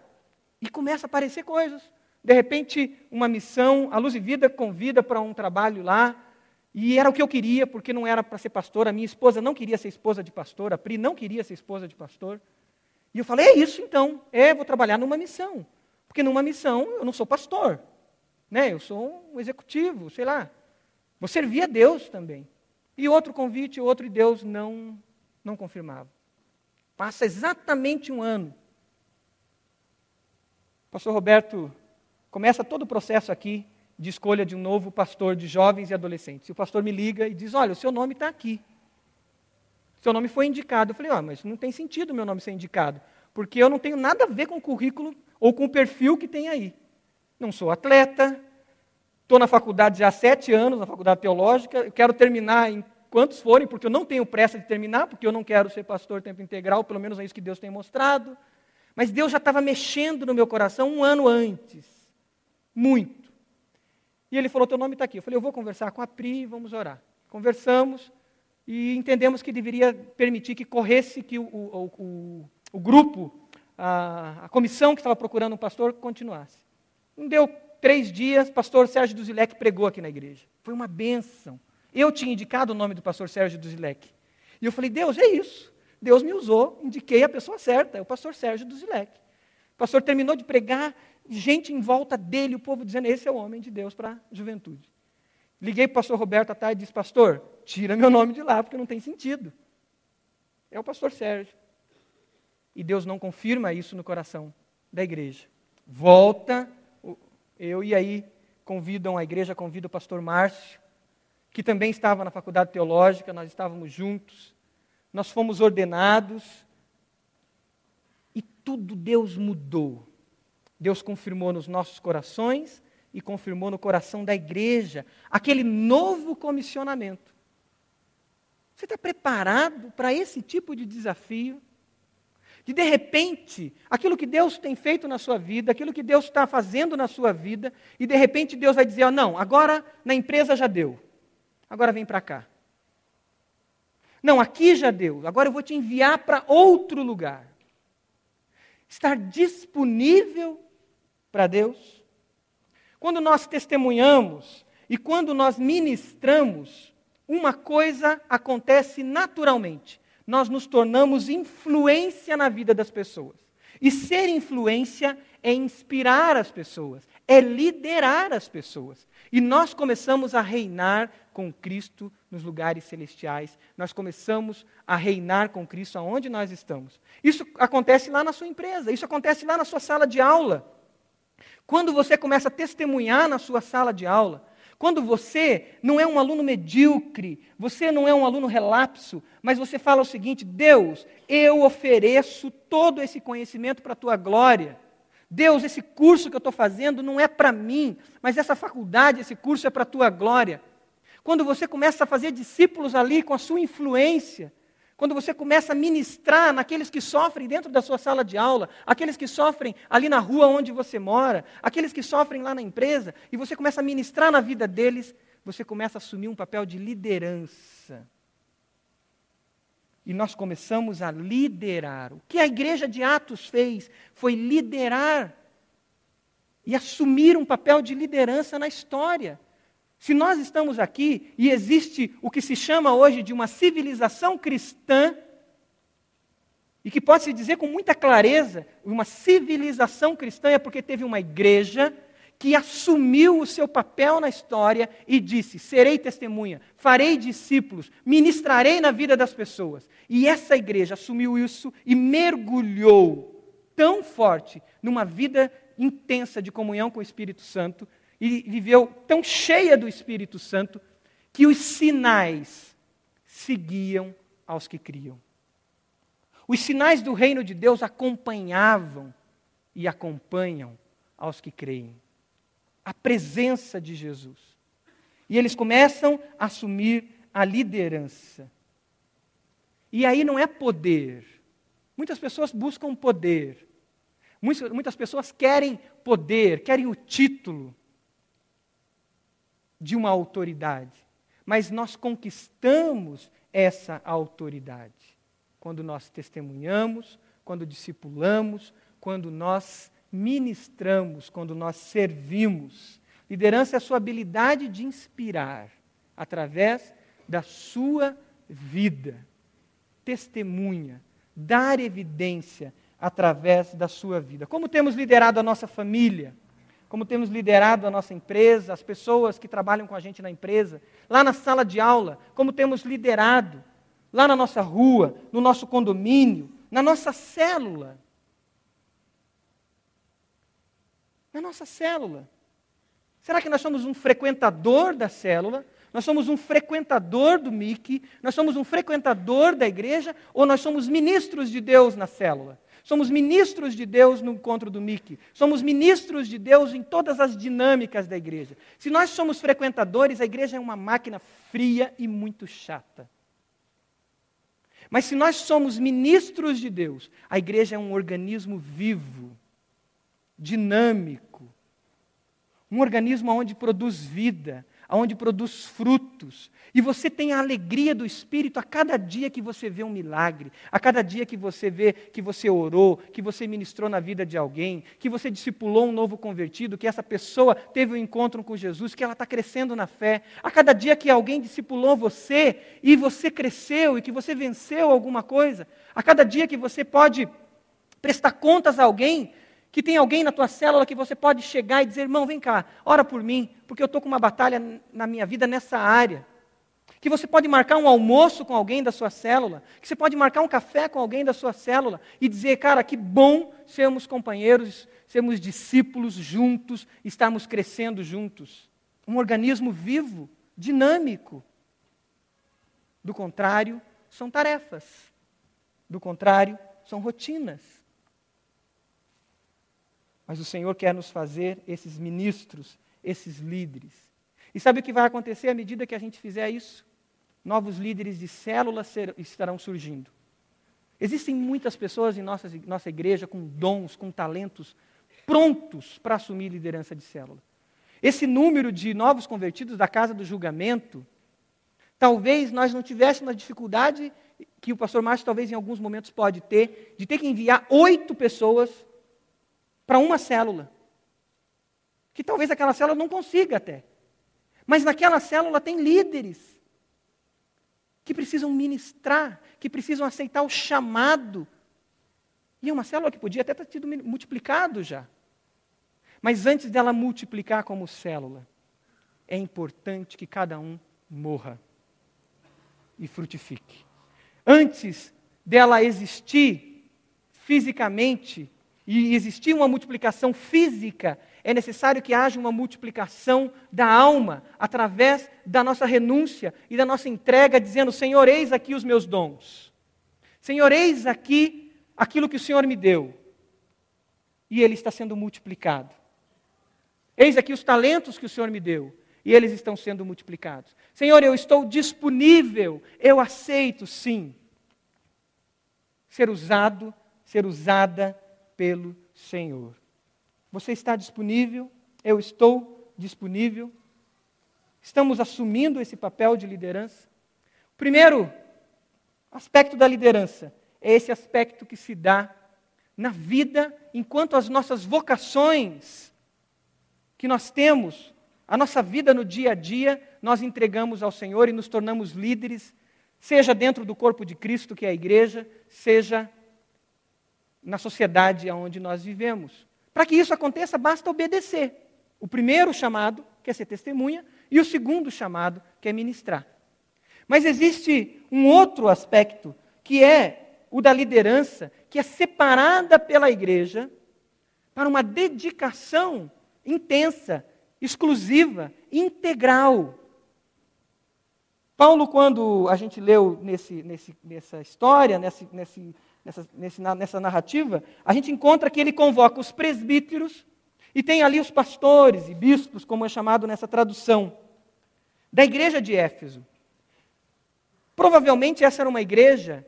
E começa a aparecer coisas. De repente, uma missão, a Luz e Vida convida para um trabalho lá. E era o que eu queria, porque não era para ser pastor. A minha esposa não queria ser esposa de pastor, a Pri não queria ser esposa de pastor. E eu falei: é isso então, é, vou trabalhar numa missão. Porque numa missão eu não sou pastor, né? eu sou um executivo, sei lá. Vou servir a Deus também. E outro convite, outro, e Deus não, não confirmava. Passa exatamente um ano. O pastor Roberto começa todo o processo aqui de escolha de um novo pastor de jovens e adolescentes. E o pastor me liga e diz: Olha, o seu nome está aqui. Seu nome foi indicado. Eu falei, ah, mas não tem sentido meu nome ser indicado, porque eu não tenho nada a ver com o currículo ou com o perfil que tem aí. Não sou atleta, estou na faculdade já há sete anos, na faculdade teológica, eu quero terminar em quantos forem, porque eu não tenho pressa de terminar, porque eu não quero ser pastor tempo integral, pelo menos é isso que Deus tem mostrado. Mas Deus já estava mexendo no meu coração um ano antes. Muito. E ele falou: Teu nome está aqui. Eu falei: Eu vou conversar com a Pri, vamos orar. Conversamos e entendemos que deveria permitir que corresse, que o, o, o, o grupo, a, a, comissão que estava procurando um pastor, continuasse. Não deu três dias, pastor Sérgio Duzilek pregou aqui na igreja. Foi uma bênção. Eu tinha indicado o nome do pastor Sérgio Duzilek. E eu falei, Deus, é isso. Deus me usou, indiquei a pessoa certa, é o pastor Sérgio Duzilek. Pastor terminou de pregar, gente em volta dele, o povo dizendo, esse é o homem de Deus para a juventude. Liguei para o pastor Roberto à tarde e disse, pastor, tira meu nome de lá, porque não tem sentido. É o pastor Sérgio. E Deus não confirma isso no coração da igreja. Volta, eu e aí convidam a igreja, convida o pastor Márcio, que também estava na faculdade teológica, nós estávamos juntos, nós fomos ordenados, tudo Deus mudou. Deus confirmou nos nossos corações e confirmou no coração da igreja aquele novo comissionamento. Você está preparado para esse tipo de desafio? De de repente, aquilo que Deus tem feito na sua vida, aquilo que Deus está fazendo na sua vida, e de repente Deus vai dizer: oh, não, agora na empresa já deu, agora vem para cá. Não, aqui já deu, agora eu vou te enviar para outro lugar. Estar disponível para Deus quando nós testemunhamos e quando nós ministramos, uma coisa acontece naturalmente. Nós nos tornamos influência na vida das pessoas. E ser influência é inspirar as pessoas, é liderar as pessoas. E nós começamos a reinar com Cristo nos lugares celestiais. Nós começamos a reinar com Cristo aonde nós estamos. Isso acontece lá na sua empresa, isso acontece lá na sua sala de aula. Quando você começa a testemunhar na sua sala de aula, quando você não é um aluno medíocre, você não é um aluno relapso, mas você fala o seguinte: Deus, eu ofereço todo esse conhecimento para a tua glória. Deus, esse curso que eu estou fazendo não é para mim, mas essa faculdade, esse curso é para a tua glória. Quando você começa a fazer discípulos ali com a sua influência, quando você começa a ministrar naqueles que sofrem dentro da sua sala de aula, aqueles que sofrem ali na rua onde você mora, aqueles que sofrem lá na empresa, e você começa a ministrar na vida deles, você começa a assumir um papel de liderança. E nós começamos a liderar. O que a igreja de Atos fez foi liderar e assumir um papel de liderança na história. Se nós estamos aqui e existe o que se chama hoje de uma civilização cristã, e que pode se dizer com muita clareza, uma civilização cristã é porque teve uma igreja que assumiu o seu papel na história e disse: serei testemunha, farei discípulos, ministrarei na vida das pessoas. E essa igreja assumiu isso e mergulhou tão forte numa vida intensa de comunhão com o Espírito Santo e viveu tão cheia do Espírito Santo que os sinais seguiam aos que criam. Os sinais do reino de Deus acompanhavam e acompanham aos que creem. A presença de Jesus. E eles começam a assumir a liderança. E aí não é poder. Muitas pessoas buscam poder. Muitas pessoas querem poder, querem o título de uma autoridade, mas nós conquistamos essa autoridade quando nós testemunhamos, quando discipulamos, quando nós ministramos, quando nós servimos. Liderança é a sua habilidade de inspirar através da sua vida. Testemunha, dar evidência através da sua vida. Como temos liderado a nossa família? Como temos liderado a nossa empresa, as pessoas que trabalham com a gente na empresa, lá na sala de aula, como temos liderado, lá na nossa rua, no nosso condomínio, na nossa célula. Na nossa célula. Será que nós somos um frequentador da célula? Nós somos um frequentador do MIC? Nós somos um frequentador da igreja? Ou nós somos ministros de Deus na célula? Somos ministros de Deus no encontro do MIC. Somos ministros de Deus em todas as dinâmicas da igreja. Se nós somos frequentadores, a igreja é uma máquina fria e muito chata. Mas se nós somos ministros de Deus, a igreja é um organismo vivo, dinâmico, um organismo onde produz vida, onde produz frutos. E você tem a alegria do Espírito a cada dia que você vê um milagre, a cada dia que você vê que você orou, que você ministrou na vida de alguém, que você discipulou um novo convertido, que essa pessoa teve um encontro com Jesus, que ela está crescendo na fé. A cada dia que alguém discipulou você e você cresceu e que você venceu alguma coisa. A cada dia que você pode prestar contas a alguém que tem alguém na tua célula que você pode chegar e dizer: irmão, vem cá, ora por mim, porque eu estou com uma batalha na minha vida nessa área. Que você pode marcar um almoço com alguém da sua célula, que você pode marcar um café com alguém da sua célula e dizer: cara, que bom sermos companheiros, sermos discípulos juntos, estarmos crescendo juntos. Um organismo vivo, dinâmico. Do contrário, são tarefas. Do contrário, são rotinas. Mas o Senhor quer nos fazer esses ministros, esses líderes. E sabe o que vai acontecer à medida que a gente fizer isso? Novos líderes de células estarão surgindo. Existem muitas pessoas em nossa, nossa igreja com dons, com talentos, prontos para assumir liderança de célula. Esse número de novos convertidos da casa do julgamento, talvez nós não tivéssemos a dificuldade que o pastor Márcio talvez em alguns momentos pode ter, de ter que enviar oito pessoas para uma célula. Que talvez aquela célula não consiga até. Mas naquela célula tem líderes que precisam ministrar, que precisam aceitar o chamado. E é uma célula que podia até ter sido multiplicado já. Mas antes dela multiplicar como célula, é importante que cada um morra e frutifique. Antes dela existir fisicamente, e existir uma multiplicação física, é necessário que haja uma multiplicação da alma, através da nossa renúncia e da nossa entrega, dizendo: Senhor, eis aqui os meus dons. Senhor, eis aqui aquilo que o Senhor me deu. E ele está sendo multiplicado. Eis aqui os talentos que o Senhor me deu. E eles estão sendo multiplicados. Senhor, eu estou disponível, eu aceito sim. ser usado, ser usada pelo Senhor. Você está disponível? Eu estou disponível? Estamos assumindo esse papel de liderança? O primeiro aspecto da liderança é esse aspecto que se dá na vida, enquanto as nossas vocações que nós temos, a nossa vida no dia a dia, nós entregamos ao Senhor e nos tornamos líderes, seja dentro do corpo de Cristo, que é a igreja, seja na sociedade onde nós vivemos. Para que isso aconteça, basta obedecer. O primeiro chamado, que é ser testemunha, e o segundo chamado, que é ministrar. Mas existe um outro aspecto, que é o da liderança, que é separada pela igreja para uma dedicação intensa, exclusiva, integral. Paulo, quando a gente leu nesse, nesse, nessa história, nesse, nesse, nessa, nessa narrativa, a gente encontra que ele convoca os presbíteros e tem ali os pastores e bispos, como é chamado nessa tradução, da igreja de Éfeso. Provavelmente essa era uma igreja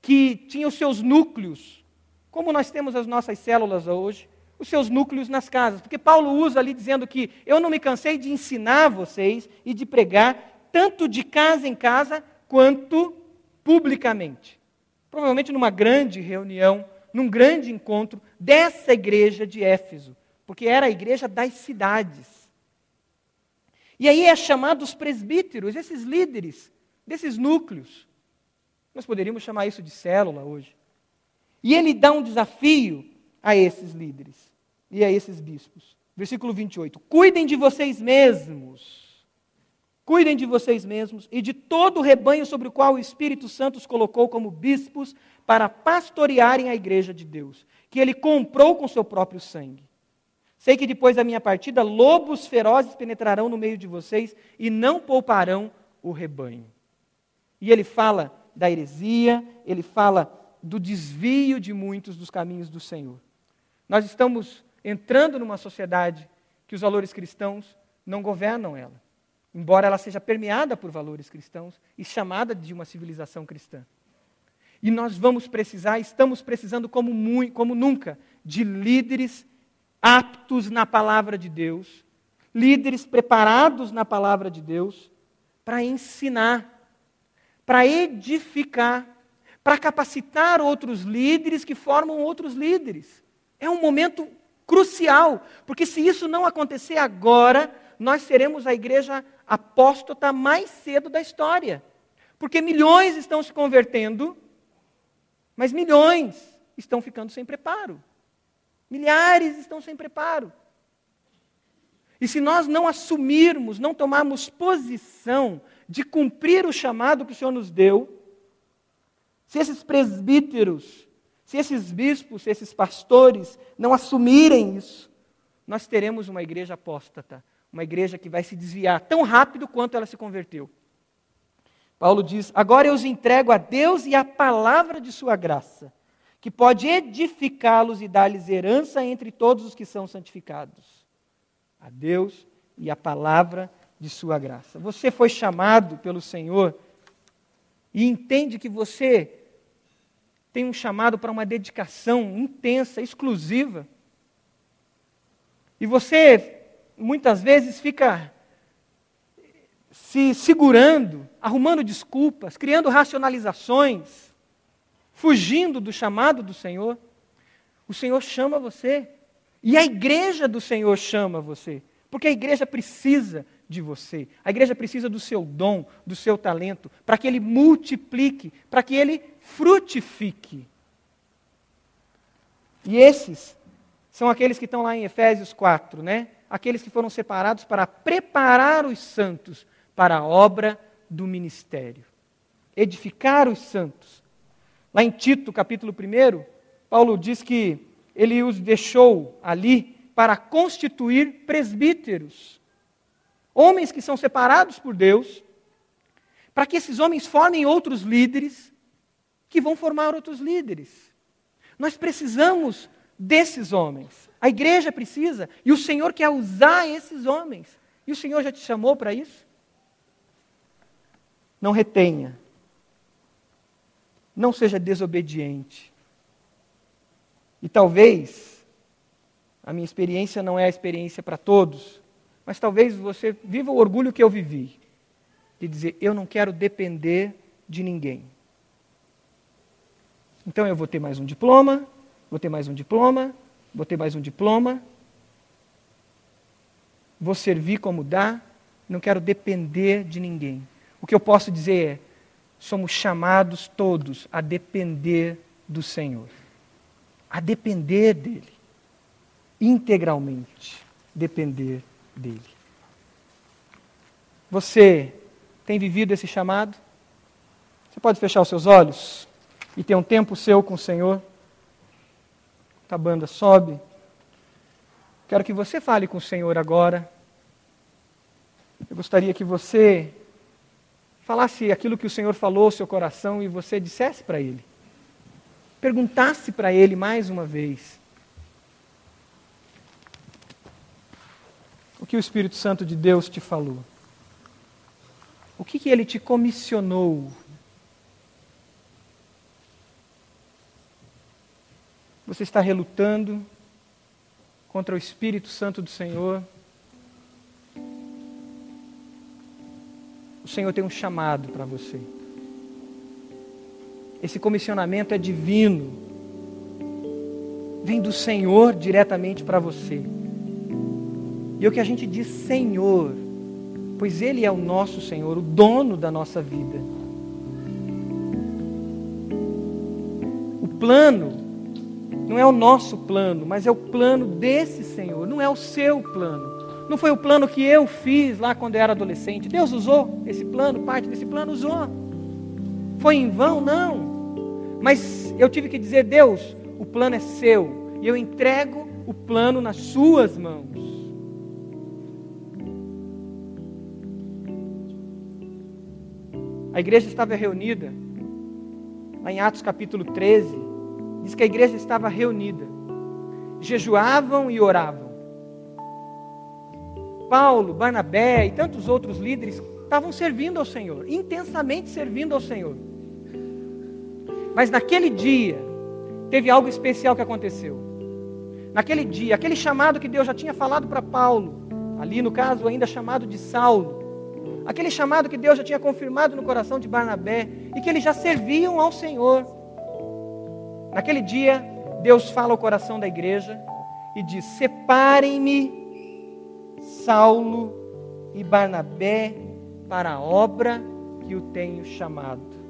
que tinha os seus núcleos, como nós temos as nossas células hoje, os seus núcleos nas casas. Porque Paulo usa ali dizendo que eu não me cansei de ensinar vocês e de pregar, tanto de casa em casa quanto publicamente. Provavelmente numa grande reunião, num grande encontro dessa igreja de Éfeso, porque era a igreja das cidades. E aí é chamado os presbíteros, esses líderes desses núcleos. Nós poderíamos chamar isso de célula hoje. E ele dá um desafio a esses líderes e a esses bispos. Versículo 28. Cuidem de vocês mesmos. Cuidem de vocês mesmos e de todo o rebanho sobre o qual o Espírito Santo os colocou como bispos para pastorearem a igreja de Deus, que ele comprou com seu próprio sangue. Sei que depois da minha partida, lobos ferozes penetrarão no meio de vocês e não pouparão o rebanho. E ele fala da heresia, ele fala do desvio de muitos dos caminhos do Senhor. Nós estamos entrando numa sociedade que os valores cristãos não governam ela, embora ela seja permeada por valores cristãos e chamada de uma civilização cristã. E nós vamos precisar, estamos precisando como, muito, como nunca, de líderes aptos na palavra de Deus, líderes preparados na palavra de Deus para ensinar para edificar, para capacitar outros líderes que formam outros líderes. É um momento crucial, porque se isso não acontecer agora, nós seremos a igreja apóstata mais cedo da história. Porque milhões estão se convertendo, mas milhões estão ficando sem preparo. Milhares estão sem preparo. E se nós não assumirmos, não tomarmos posição de cumprir o chamado que o Senhor nos deu, se esses presbíteros, se esses bispos, se esses pastores não assumirem isso, nós teremos uma igreja apóstata, uma igreja que vai se desviar tão rápido quanto ela se converteu. Paulo diz: Agora eu os entrego a Deus e à palavra de Sua graça, que pode edificá-los e dar-lhes herança entre todos os que são santificados. A Deus e à palavra de Sua graça. Você foi chamado pelo Senhor e entende que você tem um chamado para uma dedicação intensa, exclusiva. E você, muitas vezes, fica se segurando, arrumando desculpas, criando racionalizações, fugindo do chamado do Senhor. O Senhor chama você. E a igreja do Senhor chama você. Porque a igreja precisa de você. A igreja precisa do seu dom, do seu talento, para que ele multiplique, para que ele frutifique. E esses são aqueles que estão lá em Efésios 4, né? Aqueles que foram separados para preparar os santos para a obra do ministério. Edificar os santos. Lá em Tito, capítulo 1, Paulo diz que ele os deixou ali para constituir presbíteros homens que são separados por Deus, para que esses homens formem outros líderes, que vão formar outros líderes. Nós precisamos desses homens. A igreja precisa, e o Senhor quer usar esses homens. E o Senhor já te chamou para isso? Não retenha. Não seja desobediente. E talvez, a minha experiência não é a experiência para todos, mas talvez você viva o orgulho que eu vivi, de dizer: eu não quero depender de ninguém. Então eu vou ter mais um diploma, vou ter mais um diploma, vou ter mais um diploma, vou servir como dá, não quero depender de ninguém. O que eu posso dizer é: somos chamados todos a depender do Senhor, a depender dEle, integralmente depender dEle. Você tem vivido esse chamado? Você pode fechar os seus olhos e ter um tempo seu com o Senhor? A banda sobe. Quero que você fale com o Senhor agora. Eu gostaria que você falasse aquilo que o Senhor falou ao seu coração e você dissesse para Ele. Perguntasse para Ele mais uma vez. O que o Espírito Santo de Deus te falou? O que, que ele te comissionou? Você está relutando contra o Espírito Santo do Senhor? O Senhor tem um chamado para você. Esse comissionamento é divino. Vem do Senhor diretamente para você. E é o que a gente diz Senhor, pois Ele é o nosso Senhor, o dono da nossa vida. O plano não é o nosso plano, mas é o plano desse Senhor, não é o seu plano. Não foi o plano que eu fiz lá quando eu era adolescente. Deus usou esse plano, parte desse plano usou. Foi em vão? Não. Mas eu tive que dizer: Deus, o plano é seu, e eu entrego o plano nas suas mãos. A igreja estava reunida, lá em Atos capítulo 13, diz que a igreja estava reunida, jejuavam e oravam. Paulo, Barnabé e tantos outros líderes estavam servindo ao Senhor, intensamente servindo ao Senhor. Mas naquele dia, teve algo especial que aconteceu. Naquele dia, aquele chamado que Deus já tinha falado para Paulo, ali no caso ainda chamado de Saulo, aquele chamado que Deus já tinha confirmado no coração de Barnabé e que eles já serviam ao Senhor. Naquele dia, Deus fala ao coração da igreja e diz: Separem-me Saulo e Barnabé para a obra que o tenho chamado.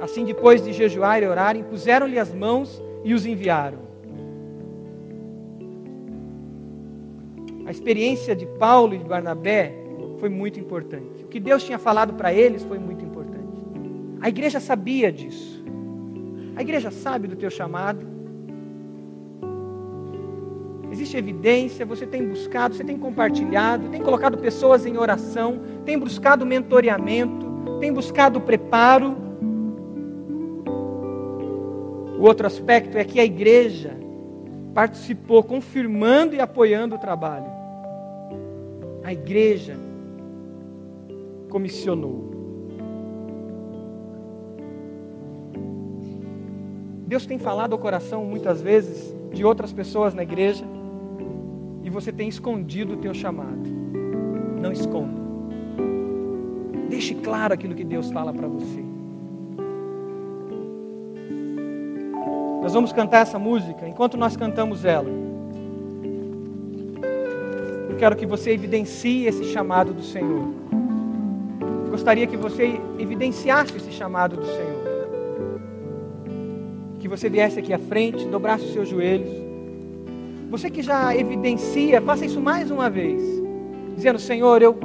Assim, depois de jejuar e orarem, puseram-lhe as mãos e os enviaram. A experiência de Paulo e de Barnabé foi muito importante. O que Deus tinha falado para eles foi muito importante. A igreja sabia disso. A igreja sabe do teu chamado. Existe evidência, você tem buscado, você tem compartilhado, tem colocado pessoas em oração, tem buscado mentoreamento, tem buscado preparo. O outro aspecto é que a igreja participou confirmando e apoiando o trabalho. A igreja comissionou. Deus tem falado ao coração muitas vezes de outras pessoas na igreja e você tem escondido o teu chamado. Não esconda. Deixe claro aquilo que Deus fala para você. Nós vamos cantar essa música. Enquanto nós cantamos ela, eu quero que você evidencie esse chamado do Senhor gostaria que você evidenciasse esse chamado do Senhor. Que você viesse aqui à frente, dobrasse os seus joelhos. Você que já evidencia, faça isso mais uma vez, dizendo: Senhor, eu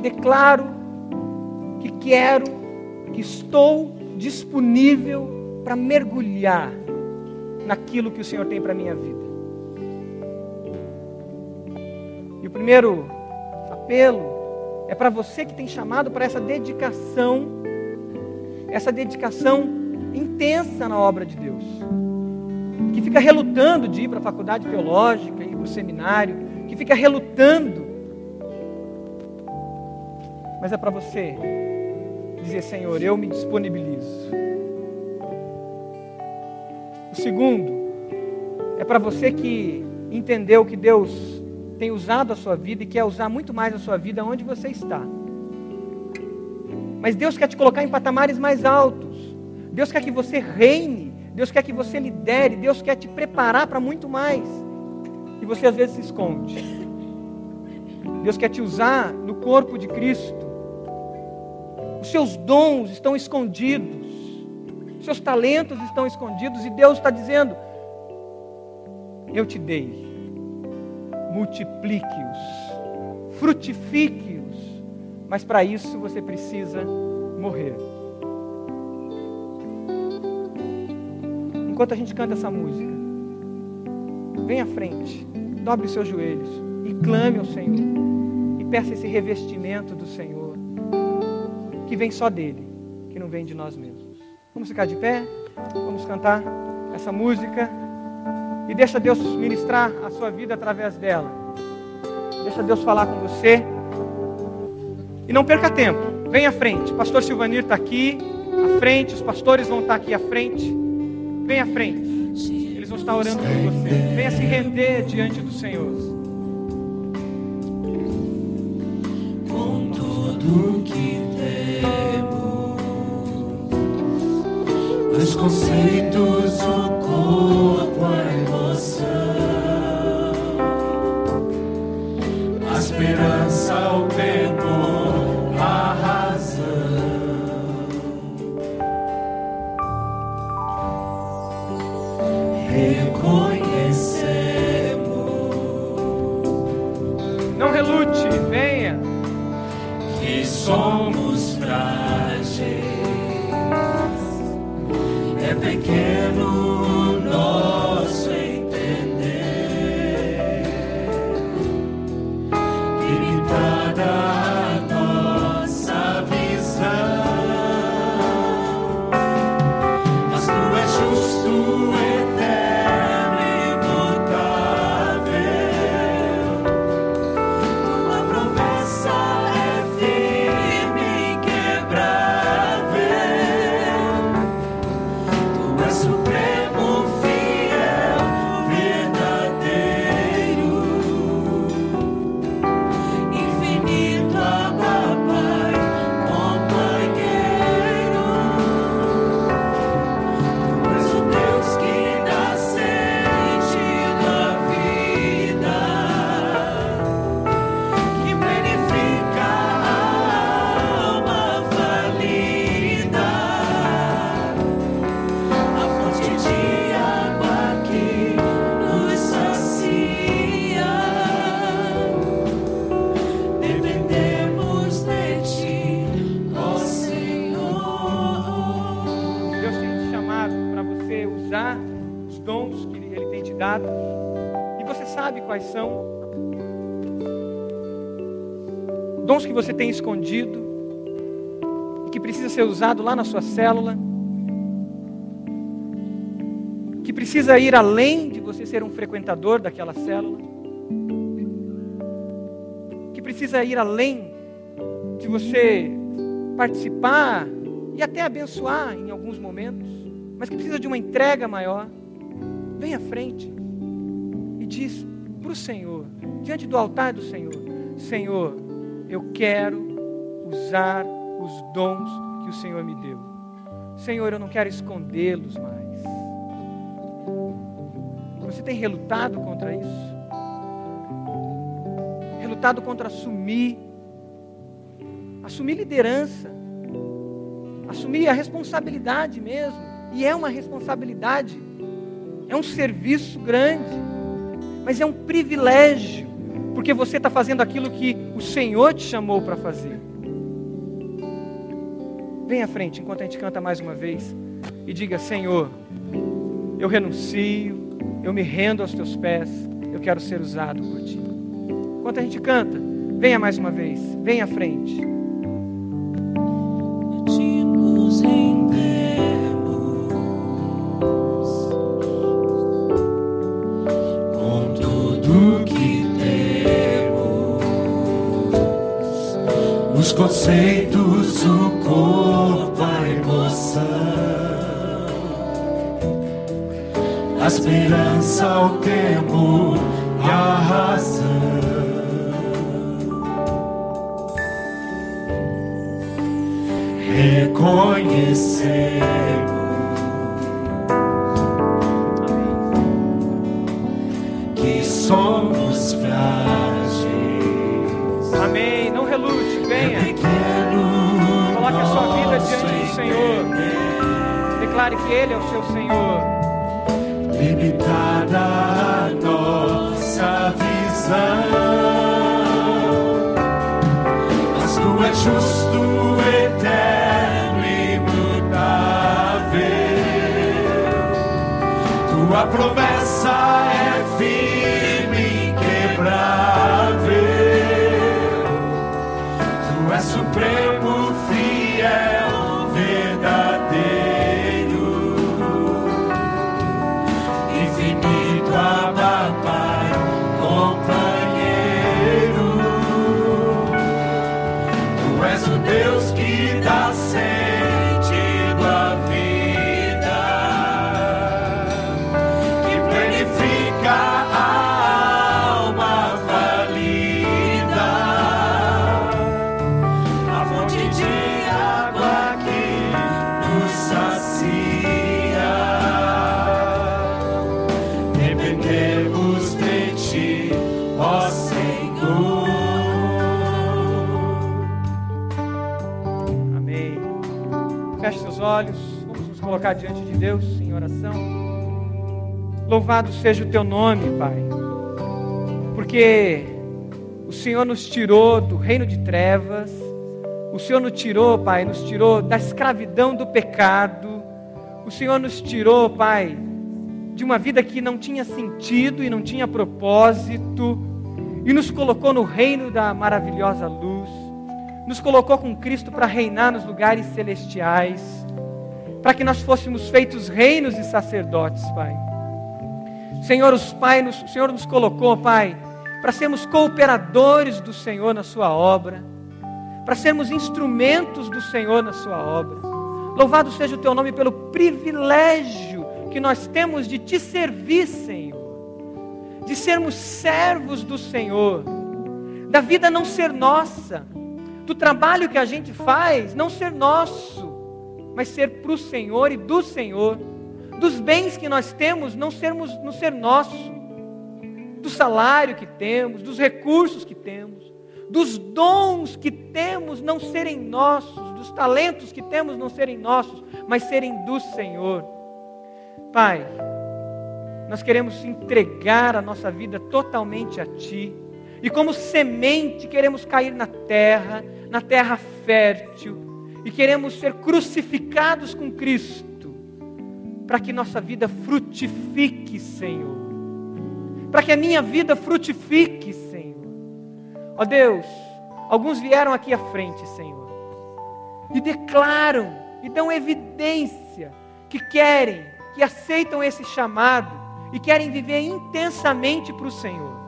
declaro que quero, que estou disponível para mergulhar naquilo que o Senhor tem para a minha vida. E o primeiro apelo é para você que tem chamado para essa dedicação, essa dedicação intensa na obra de Deus. Que fica relutando de ir para a faculdade teológica, ir para o seminário, que fica relutando. Mas é para você dizer: Senhor, eu me disponibilizo. O segundo é para você que entendeu que Deus tem usado a sua vida e quer usar muito mais a sua vida onde você está. Mas Deus quer te colocar em patamares mais altos. Deus quer que você reine. Deus quer que você lidere. Deus quer te preparar para muito mais. E você às vezes se esconde. Deus quer te usar no corpo de Cristo. Os seus dons estão escondidos. Os seus talentos estão escondidos. E Deus está dizendo: Eu te dei. Multiplique-os. Frutifique-os mas para isso você precisa morrer. Enquanto a gente canta essa música, vem à frente, dobre os seus joelhos e clame ao Senhor. E peça esse revestimento do Senhor, que vem só dele, que não vem de nós mesmos. Vamos ficar de pé, vamos cantar essa música e deixa Deus ministrar a sua vida através dela. Deixa Deus falar com você. E não perca tempo. Vem à frente. Pastor Silvanir está aqui à frente. Os pastores vão estar tá aqui à frente. Vem à frente. Eles vão estar orando por você. Venha se render diante do Senhor. Com tudo que temos, os conceitos, o que você tem escondido que precisa ser usado lá na sua célula. Que precisa ir além de você ser um frequentador daquela célula. Que precisa ir além de você participar e até abençoar em alguns momentos, mas que precisa de uma entrega maior. Vem à frente e diz: para o Senhor, diante do altar do Senhor: Senhor, eu quero usar os dons que o Senhor me deu. Senhor, eu não quero escondê-los mais. Você tem relutado contra isso? Relutado contra assumir, assumir liderança, assumir a responsabilidade mesmo. E é uma responsabilidade, é um serviço grande mas é um privilégio, porque você está fazendo aquilo que o Senhor te chamou para fazer. Vem à frente enquanto a gente canta mais uma vez e diga: Senhor, eu renuncio, eu me rendo aos teus pés, eu quero ser usado por ti. Enquanto a gente canta, venha mais uma vez, venha à frente. Os conceitos, o corpo, a emoção, a esperança, o tempo e a razão. Reconhecemos que somos frágeis. Amém. Não relute, venha. Coloque a sua vida diante do Senhor. Declare que Ele é o seu Senhor. limitada a nossa visão. Mas tu és justo, eterno e imutável. Tua promessa colocar diante de Deus em oração. Louvado seja o teu nome, Pai. Porque o Senhor nos tirou do reino de trevas. O Senhor nos tirou, Pai, nos tirou da escravidão do pecado. O Senhor nos tirou, Pai, de uma vida que não tinha sentido e não tinha propósito, e nos colocou no reino da maravilhosa luz, nos colocou com Cristo para reinar nos lugares celestiais, para que nós fôssemos feitos reinos e sacerdotes, Pai. Senhor, os pai, nos, o Senhor nos colocou, Pai, para sermos cooperadores do Senhor na Sua obra, para sermos instrumentos do Senhor na Sua obra. Louvado seja o Teu nome pelo privilégio que nós temos de Te servir, Senhor, de sermos servos do Senhor, da vida não ser nossa, do trabalho que a gente faz não ser nosso, mas ser para o Senhor e do Senhor, dos bens que nós temos não sermos não ser nosso, do salário que temos, dos recursos que temos, dos dons que temos não serem nossos, dos talentos que temos não serem nossos, mas serem do Senhor. Pai, nós queremos entregar a nossa vida totalmente a Ti. E como semente queremos cair na terra, na terra fértil, e queremos ser crucificados com Cristo, para que nossa vida frutifique, Senhor. Para que a minha vida frutifique, Senhor. Ó Deus, alguns vieram aqui à frente, Senhor, e declaram, e dão evidência que querem, que aceitam esse chamado e querem viver intensamente para o Senhor.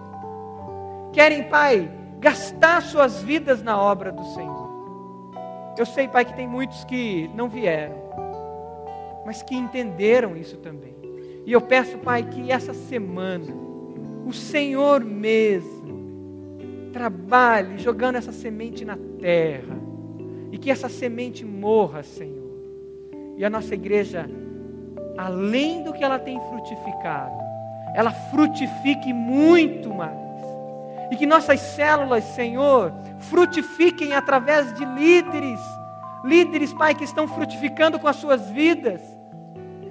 Querem, Pai, gastar suas vidas na obra do Senhor. Eu sei, Pai, que tem muitos que não vieram, mas que entenderam isso também. E eu peço, Pai, que essa semana o Senhor mesmo trabalhe jogando essa semente na terra e que essa semente morra, Senhor. E a nossa igreja, além do que ela tem frutificado, ela frutifique muito mais. E que nossas células, Senhor, frutifiquem através de líderes, líderes, Pai, que estão frutificando com as suas vidas.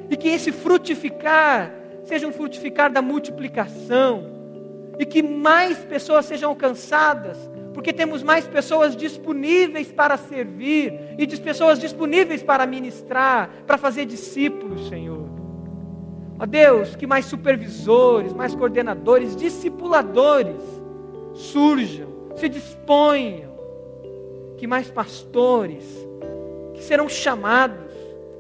E que esse frutificar seja um frutificar da multiplicação. E que mais pessoas sejam alcançadas, porque temos mais pessoas disponíveis para servir e de pessoas disponíveis para ministrar, para fazer discípulos, Senhor. Ó Deus, que mais supervisores, mais coordenadores, discipuladores surjam, se disponham, que mais pastores, que serão chamados,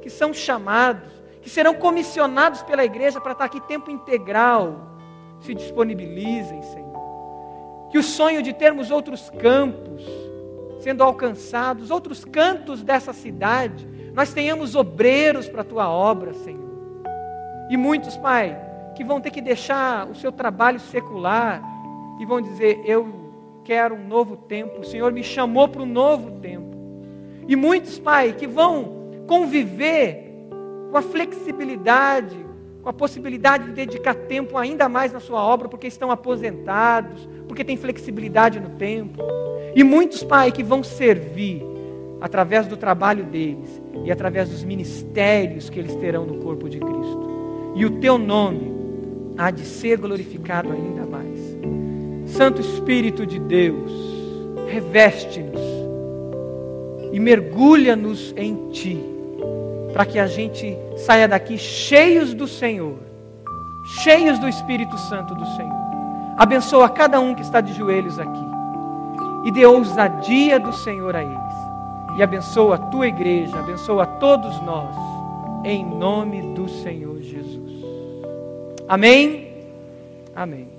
que são chamados, que serão comissionados pela igreja para estar aqui tempo integral, se disponibilizem, Senhor. Que o sonho de termos outros campos sendo alcançados, outros cantos dessa cidade, nós tenhamos obreiros para a tua obra, Senhor. E muitos, Pai, que vão ter que deixar o seu trabalho secular e vão dizer: Eu quero um novo tempo, o Senhor me chamou para um novo tempo. E muitos, Pai, que vão conviver com a flexibilidade, com a possibilidade de dedicar tempo ainda mais na sua obra, porque estão aposentados, porque têm flexibilidade no tempo. E muitos, Pai, que vão servir através do trabalho deles e através dos ministérios que eles terão no corpo de Cristo. E o teu nome há de ser glorificado ainda mais. Santo Espírito de Deus, reveste-nos e mergulha-nos em Ti, para que a gente saia daqui cheios do Senhor, cheios do Espírito Santo do Senhor. Abençoa cada um que está de joelhos aqui e dê ousadia do Senhor a eles. E abençoa a tua igreja, abençoa a todos nós, em nome do Senhor Jesus. Amém? Amém.